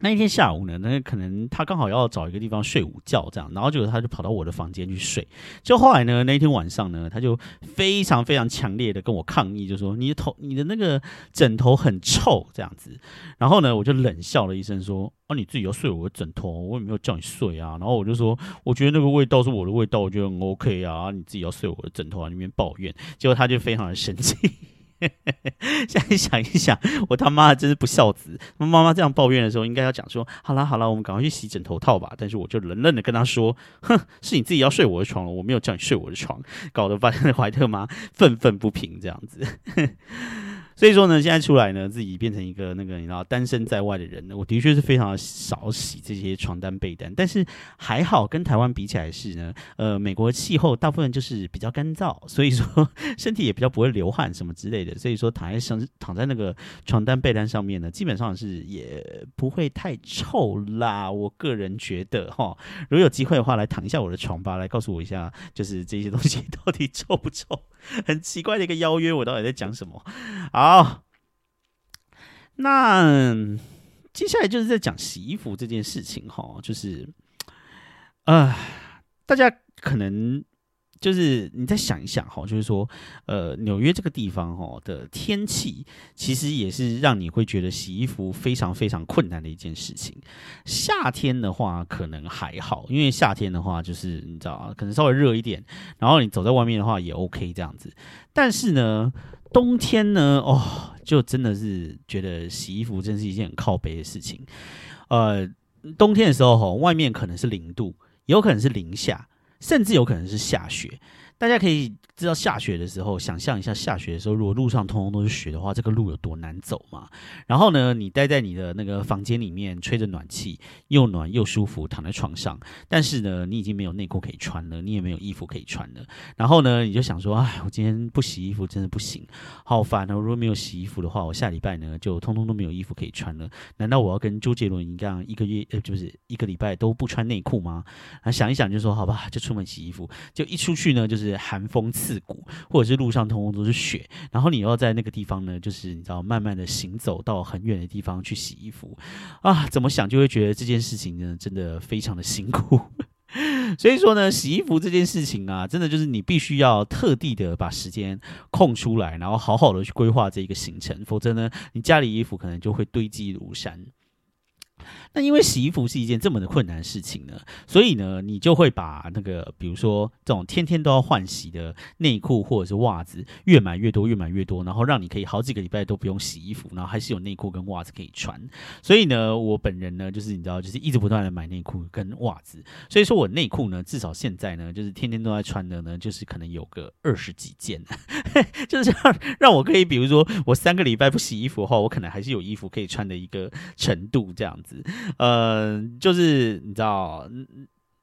A: 那一天下午呢，那可能他刚好要找一个地方睡午觉，这样，然后结果他就跑到我的房间去睡。就后来呢，那一天晚上呢，他就非常非常强烈的跟我抗议，就说你的头、你的那个枕头很臭，这样子。然后呢，我就冷笑了一声，说：“哦，你自己要睡我的枕头，我也没有叫你睡啊。”然后我就说：“我觉得那个味道是我的味道，我觉得很 OK 啊，你自己要睡我的枕头啊，里面抱怨。”结果他就非常的生气。现在想一想，我他妈真是不孝子！妈妈这样抱怨的时候，应该要讲说：“好啦好啦，我们赶快去洗枕头套吧。”但是我就冷冷的跟他说：“哼，是你自己要睡我的床了，我没有叫你睡我的床。”搞得发 现怀特妈愤愤不平这样子。所以说呢，现在出来呢，自己变成一个那个你知道单身在外的人呢，我的确是非常少洗这些床单被单，但是还好跟台湾比起来是呢，呃，美国气候大部分就是比较干燥，所以说身体也比较不会流汗什么之类的，所以说躺在上躺在那个床单被单上面呢，基本上是也不会太臭啦。我个人觉得哈，如果有机会的话，来躺一下我的床吧，来告诉我一下，就是这些东西到底臭不臭？很奇怪的一个邀约，我到底在讲什么？好，那接下来就是在讲洗衣服这件事情哈，就是，呃，大家可能就是你再想一想哈，就是说，呃，纽约这个地方哈的天气，其实也是让你会觉得洗衣服非常非常困难的一件事情。夏天的话可能还好，因为夏天的话就是你知道啊，可能稍微热一点，然后你走在外面的话也 OK 这样子。但是呢，冬天呢，哦，就真的是觉得洗衣服真是一件很靠背的事情。呃，冬天的时候哈，外面可能是零度，有可能是零下。甚至有可能是下雪，大家可以。知道下雪的时候，想象一下下雪的时候，如果路上通通都是雪的话，这个路有多难走嘛？然后呢，你待在你的那个房间里面，吹着暖气，又暖又舒服，躺在床上。但是呢，你已经没有内裤可以穿了，你也没有衣服可以穿了。然后呢，你就想说，哎，我今天不洗衣服真的不行，好烦哦！如果没有洗衣服的话，我下礼拜呢就通通都没有衣服可以穿了。难道我要跟周杰伦一样，一个月呃，就是一个礼拜都不穿内裤吗？啊，想一想就说好吧，就出门洗衣服。就一出去呢，就是寒风刺。刺骨，或者是路上通通都是雪，然后你要在那个地方呢，就是你知道，慢慢的行走到很远的地方去洗衣服啊，怎么想就会觉得这件事情呢，真的非常的辛苦。所以说呢，洗衣服这件事情啊，真的就是你必须要特地的把时间空出来，然后好好的去规划这一个行程，否则呢，你家里衣服可能就会堆积如山。那因为洗衣服是一件这么的困难的事情呢，所以呢，你就会把那个，比如说这种天天都要换洗的内裤或者是袜子，越买越多，越买越多，然后让你可以好几个礼拜都不用洗衣服，然后还是有内裤跟袜子可以穿。所以呢，我本人呢，就是你知道，就是一直不断的买内裤跟袜子。所以说我内裤呢，至少现在呢，就是天天都在穿的呢，就是可能有个二十几件，就是让让我可以，比如说我三个礼拜不洗衣服的话，我可能还是有衣服可以穿的一个程度这样子。呃，就是你知道，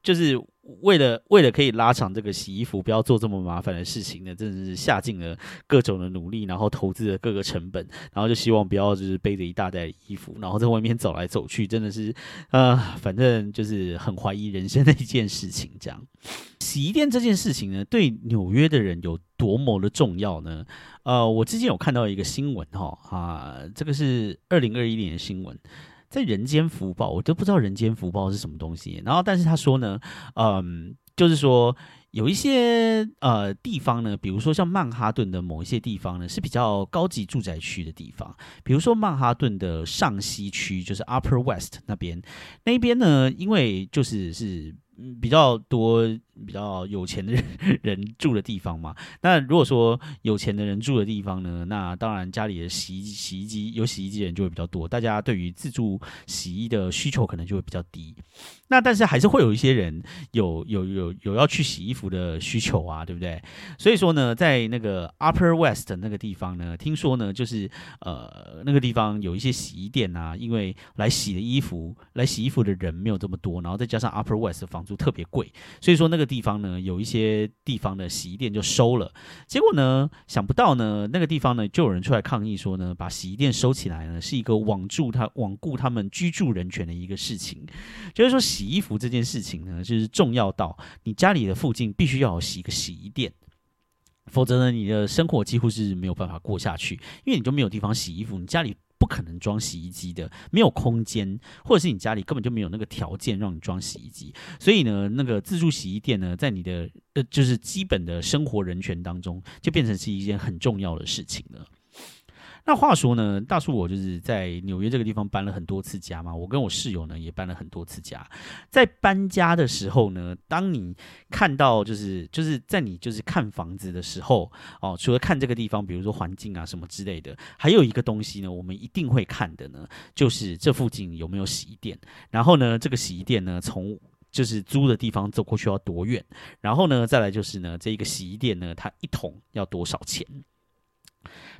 A: 就是为了为了可以拉长这个洗衣服，不要做这么麻烦的事情呢，真的是下尽了各种的努力，然后投资了各个成本，然后就希望不要就是背着一大袋衣服，然后在外面走来走去，真的是呃，反正就是很怀疑人生的一件事情。这样，洗衣店这件事情呢，对纽约的人有多么的重要呢？呃，我之前有看到一个新闻哈啊，这个是二零二一年的新闻。在人间福报，我都不知道人间福报是什么东西。然后，但是他说呢，嗯，就是说有一些呃地方呢，比如说像曼哈顿的某一些地方呢，是比较高级住宅区的地方。比如说曼哈顿的上西区，就是 Upper West 那边，那边呢，因为就是是比较多。比较有钱的 人住的地方嘛，那如果说有钱的人住的地方呢，那当然家里的洗衣洗衣机有洗衣机的人就会比较多，大家对于自助洗衣的需求可能就会比较低。那但是还是会有一些人有有有有要去洗衣服的需求啊，对不对？所以说呢，在那个 Upper West 那个地方呢，听说呢就是呃那个地方有一些洗衣店啊，因为来洗的衣服来洗衣服的人没有这么多，然后再加上 Upper West 的房租特别贵，所以说那个。地方呢，有一些地方的洗衣店就收了，结果呢，想不到呢，那个地方呢，就有人出来抗议说呢，把洗衣店收起来呢，是一个罔住他罔顾他们居住人权的一个事情。就是说，洗衣服这件事情呢，就是重要到你家里的附近必须要洗一个洗衣店，否则呢，你的生活几乎是没有办法过下去，因为你就没有地方洗衣服，你家里。不可能装洗衣机的，没有空间，或者是你家里根本就没有那个条件让你装洗衣机，所以呢，那个自助洗衣店呢，在你的呃，就是基本的生活人权当中，就变成是一件很重要的事情了。那话说呢，大叔我就是在纽约这个地方搬了很多次家嘛，我跟我室友呢也搬了很多次家。在搬家的时候呢，当你看到就是就是在你就是看房子的时候哦，除了看这个地方，比如说环境啊什么之类的，还有一个东西呢，我们一定会看的呢，就是这附近有没有洗衣店。然后呢，这个洗衣店呢，从就是租的地方走过去要多远？然后呢，再来就是呢，这一个洗衣店呢，它一桶要多少钱？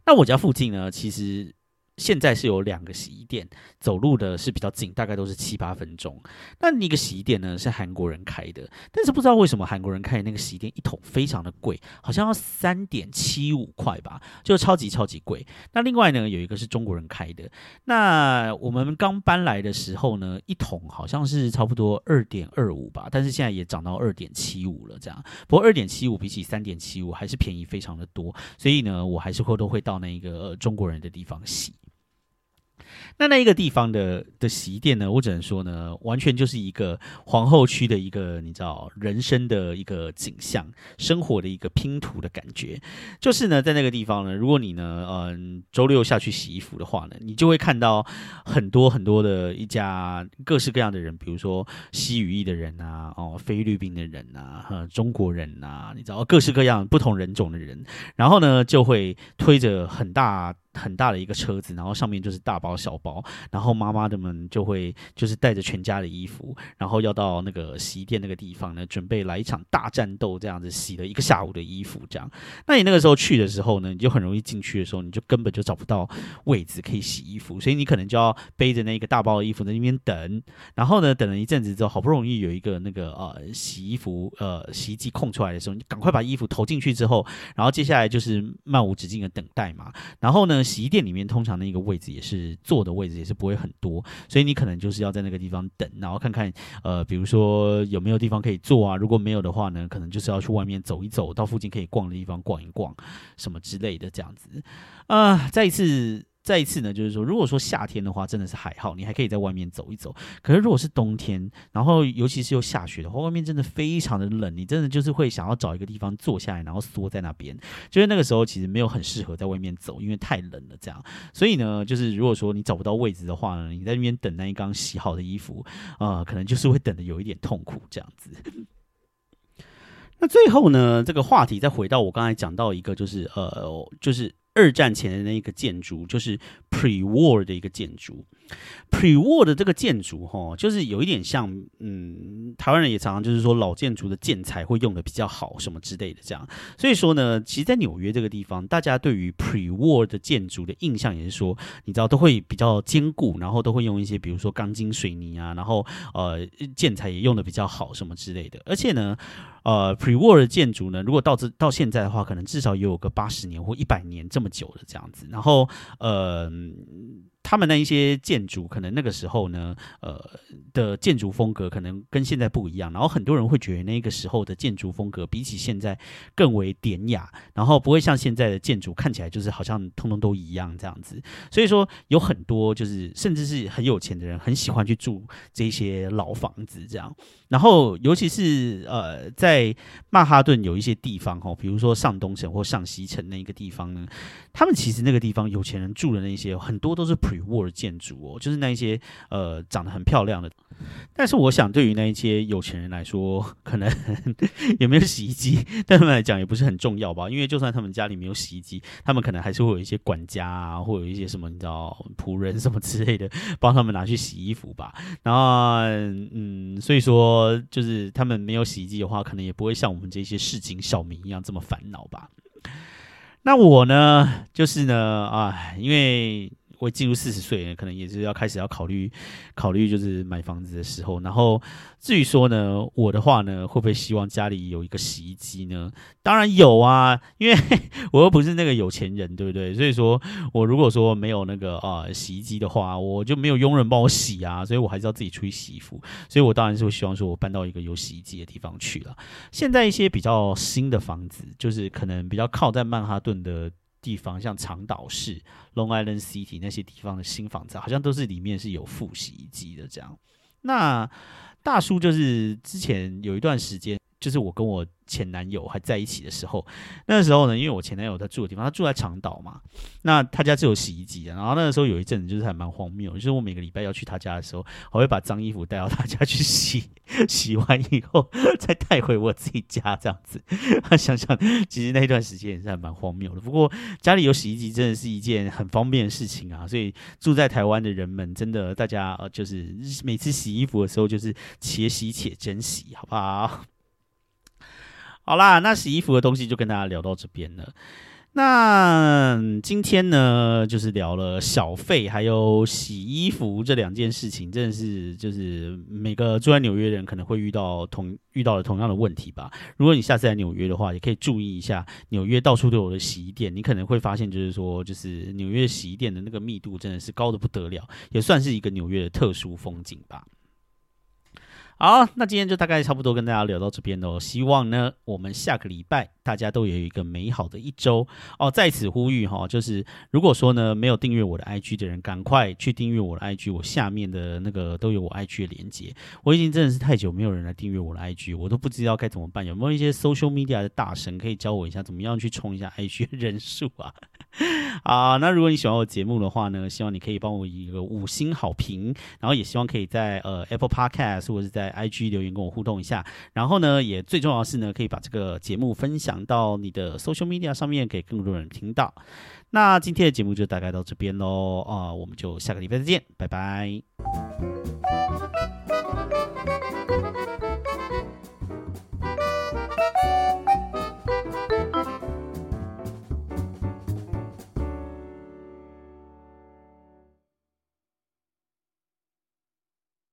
A: 那我家附近呢，其实。现在是有两个洗衣店，走路的是比较近，大概都是七八分钟。那一个洗衣店呢是韩国人开的，但是不知道为什么韩国人开的那个洗衣店一桶非常的贵，好像要三点七五块吧，就超级超级贵。那另外呢有一个是中国人开的，那我们刚搬来的时候呢，一桶好像是差不多二点二五吧，但是现在也涨到二点七五了这样。不过二点七五比起三点七五还是便宜非常的多，所以呢我还是会都会到那个中国人的地方洗。那那一个地方的的洗衣店呢，我只能说呢，完全就是一个皇后区的一个你知道人生的一个景象，生活的一个拼图的感觉。就是呢，在那个地方呢，如果你呢，嗯，周六下去洗衣服的话呢，你就会看到很多很多的一家各式各样的人，比如说西语裔的人啊，哦，菲律宾的人啊，和中国人啊，你知道各式各样不同人种的人，然后呢，就会推着很大。很大的一个车子，然后上面就是大包小包，然后妈妈的们就会就是带着全家的衣服，然后要到那个洗衣店那个地方呢，准备来一场大战斗，这样子洗了一个下午的衣服，这样。那你那个时候去的时候呢，你就很容易进去的时候，你就根本就找不到位置可以洗衣服，所以你可能就要背着那个大包的衣服在那边等，然后呢，等了一阵子之后，好不容易有一个那个呃洗衣服呃洗衣机空出来的时候，你赶快把衣服投进去之后，然后接下来就是漫无止境的等待嘛，然后呢。洗衣店里面通常那个位置也是坐的位置，也是不会很多，所以你可能就是要在那个地方等，然后看看呃，比如说有没有地方可以坐啊。如果没有的话呢，可能就是要去外面走一走，到附近可以逛的地方逛一逛，什么之类的这样子啊。再一次。再一次呢，就是说，如果说夏天的话，真的是还好，你还可以在外面走一走。可是如果是冬天，然后尤其是又下雪的话，外面真的非常的冷，你真的就是会想要找一个地方坐下来，然后缩在那边。就是那个时候其实没有很适合在外面走，因为太冷了这样。所以呢，就是如果说你找不到位置的话呢，你在那边等那一缸洗好的衣服，呃，可能就是会等的有一点痛苦这样子。那最后呢，这个话题再回到我刚才讲到一个，就是呃，就是。二战前的那个建筑，就是 pre-war 的一个建筑。Pre-war 的这个建筑，哈，就是有一点像，嗯，台湾人也常常就是说老建筑的建材会用的比较好，什么之类的这样。所以说呢，其实，在纽约这个地方，大家对于 pre-war 的建筑的印象也是说，你知道都会比较坚固，然后都会用一些比如说钢筋水泥啊，然后呃建材也用的比较好，什么之类的。而且呢，呃，pre-war 的建筑呢，如果到这到现在的话，可能至少也有个八十年或一百年这么久的这样子。然后，呃。他们那一些建筑，可能那个时候呢，呃的建筑风格可能跟现在不一样，然后很多人会觉得那个时候的建筑风格比起现在更为典雅，然后不会像现在的建筑看起来就是好像通通都一样这样子。所以说有很多就是甚至是很有钱的人很喜欢去住这些老房子这样。然后尤其是呃在曼哈顿有一些地方哦，比如说上东城或上西城那一个地方呢，他们其实那个地方有钱人住的那些很多都是。Pre-war 建筑哦，就是那一些呃长得很漂亮的，但是我想对于那一些有钱人来说，可能 有没有洗衣机，对他们来讲也不是很重要吧。因为就算他们家里没有洗衣机，他们可能还是会有一些管家啊，或有一些什么你知道仆人什么之类的，帮他们拿去洗衣服吧。然后嗯，所以说就是他们没有洗衣机的话，可能也不会像我们这些市井小民一样这么烦恼吧。那我呢，就是呢啊，因为。会进入四十岁，可能也是要开始要考虑考虑，就是买房子的时候。然后至于说呢，我的话呢，会不会希望家里有一个洗衣机呢？当然有啊，因为 我又不是那个有钱人，对不对？所以说我如果说没有那个啊洗衣机的话，我就没有佣人帮我洗啊，所以我还是要自己出去洗衣服。所以我当然是会希望说我搬到一个有洗衣机的地方去了。现在一些比较新的房子，就是可能比较靠在曼哈顿的。地方像长岛市、Long Island City 那些地方的新房子，好像都是里面是有副洗衣机的。这样，那大叔就是之前有一段时间。就是我跟我前男友还在一起的时候，那个时候呢，因为我前男友他住的地方，他住在长岛嘛，那他家是有洗衣机的。然后那个时候有一阵子就是还蛮荒谬，就是我每个礼拜要去他家的时候，我会把脏衣服带到他家去洗，洗完以后再带回我自己家这样子。想想其实那段时间也是还蛮荒谬的。不过家里有洗衣机真的是一件很方便的事情啊，所以住在台湾的人们真的大家呃就是每次洗衣服的时候就是且洗且珍惜，好不好？好啦，那洗衣服的东西就跟大家聊到这边了。那今天呢，就是聊了小费还有洗衣服这两件事情，真的是就是每个住在纽约人可能会遇到同遇到的同样的问题吧。如果你下次来纽约的话，也可以注意一下纽约到处都有的洗衣店，你可能会发现就是说，就是纽约洗衣店的那个密度真的是高的不得了，也算是一个纽约的特殊风景吧。好，那今天就大概差不多跟大家聊到这边喽。希望呢，我们下个礼拜大家都有一个美好的一周哦。在此呼吁哈，就是如果说呢没有订阅我的 IG 的人，赶快去订阅我的 IG，我下面的那个都有我 IG 的连接。我已经真的是太久没有人来订阅我的 IG，我都不知道该怎么办。有没有一些 social media 的大神可以教我一下，怎么样去冲一下 IG 的人数啊？啊，那如果你喜欢我节目的话呢，希望你可以帮我一个五星好评，然后也希望可以在呃 Apple Podcast 或者是在在 IG 留言跟我互动一下。然后呢，也最重要是呢，可以把这个节目分享到你的 social media 上面，给更多人听到。那今天的节目就大概到这边喽，啊，我们就下个礼拜再见，拜拜。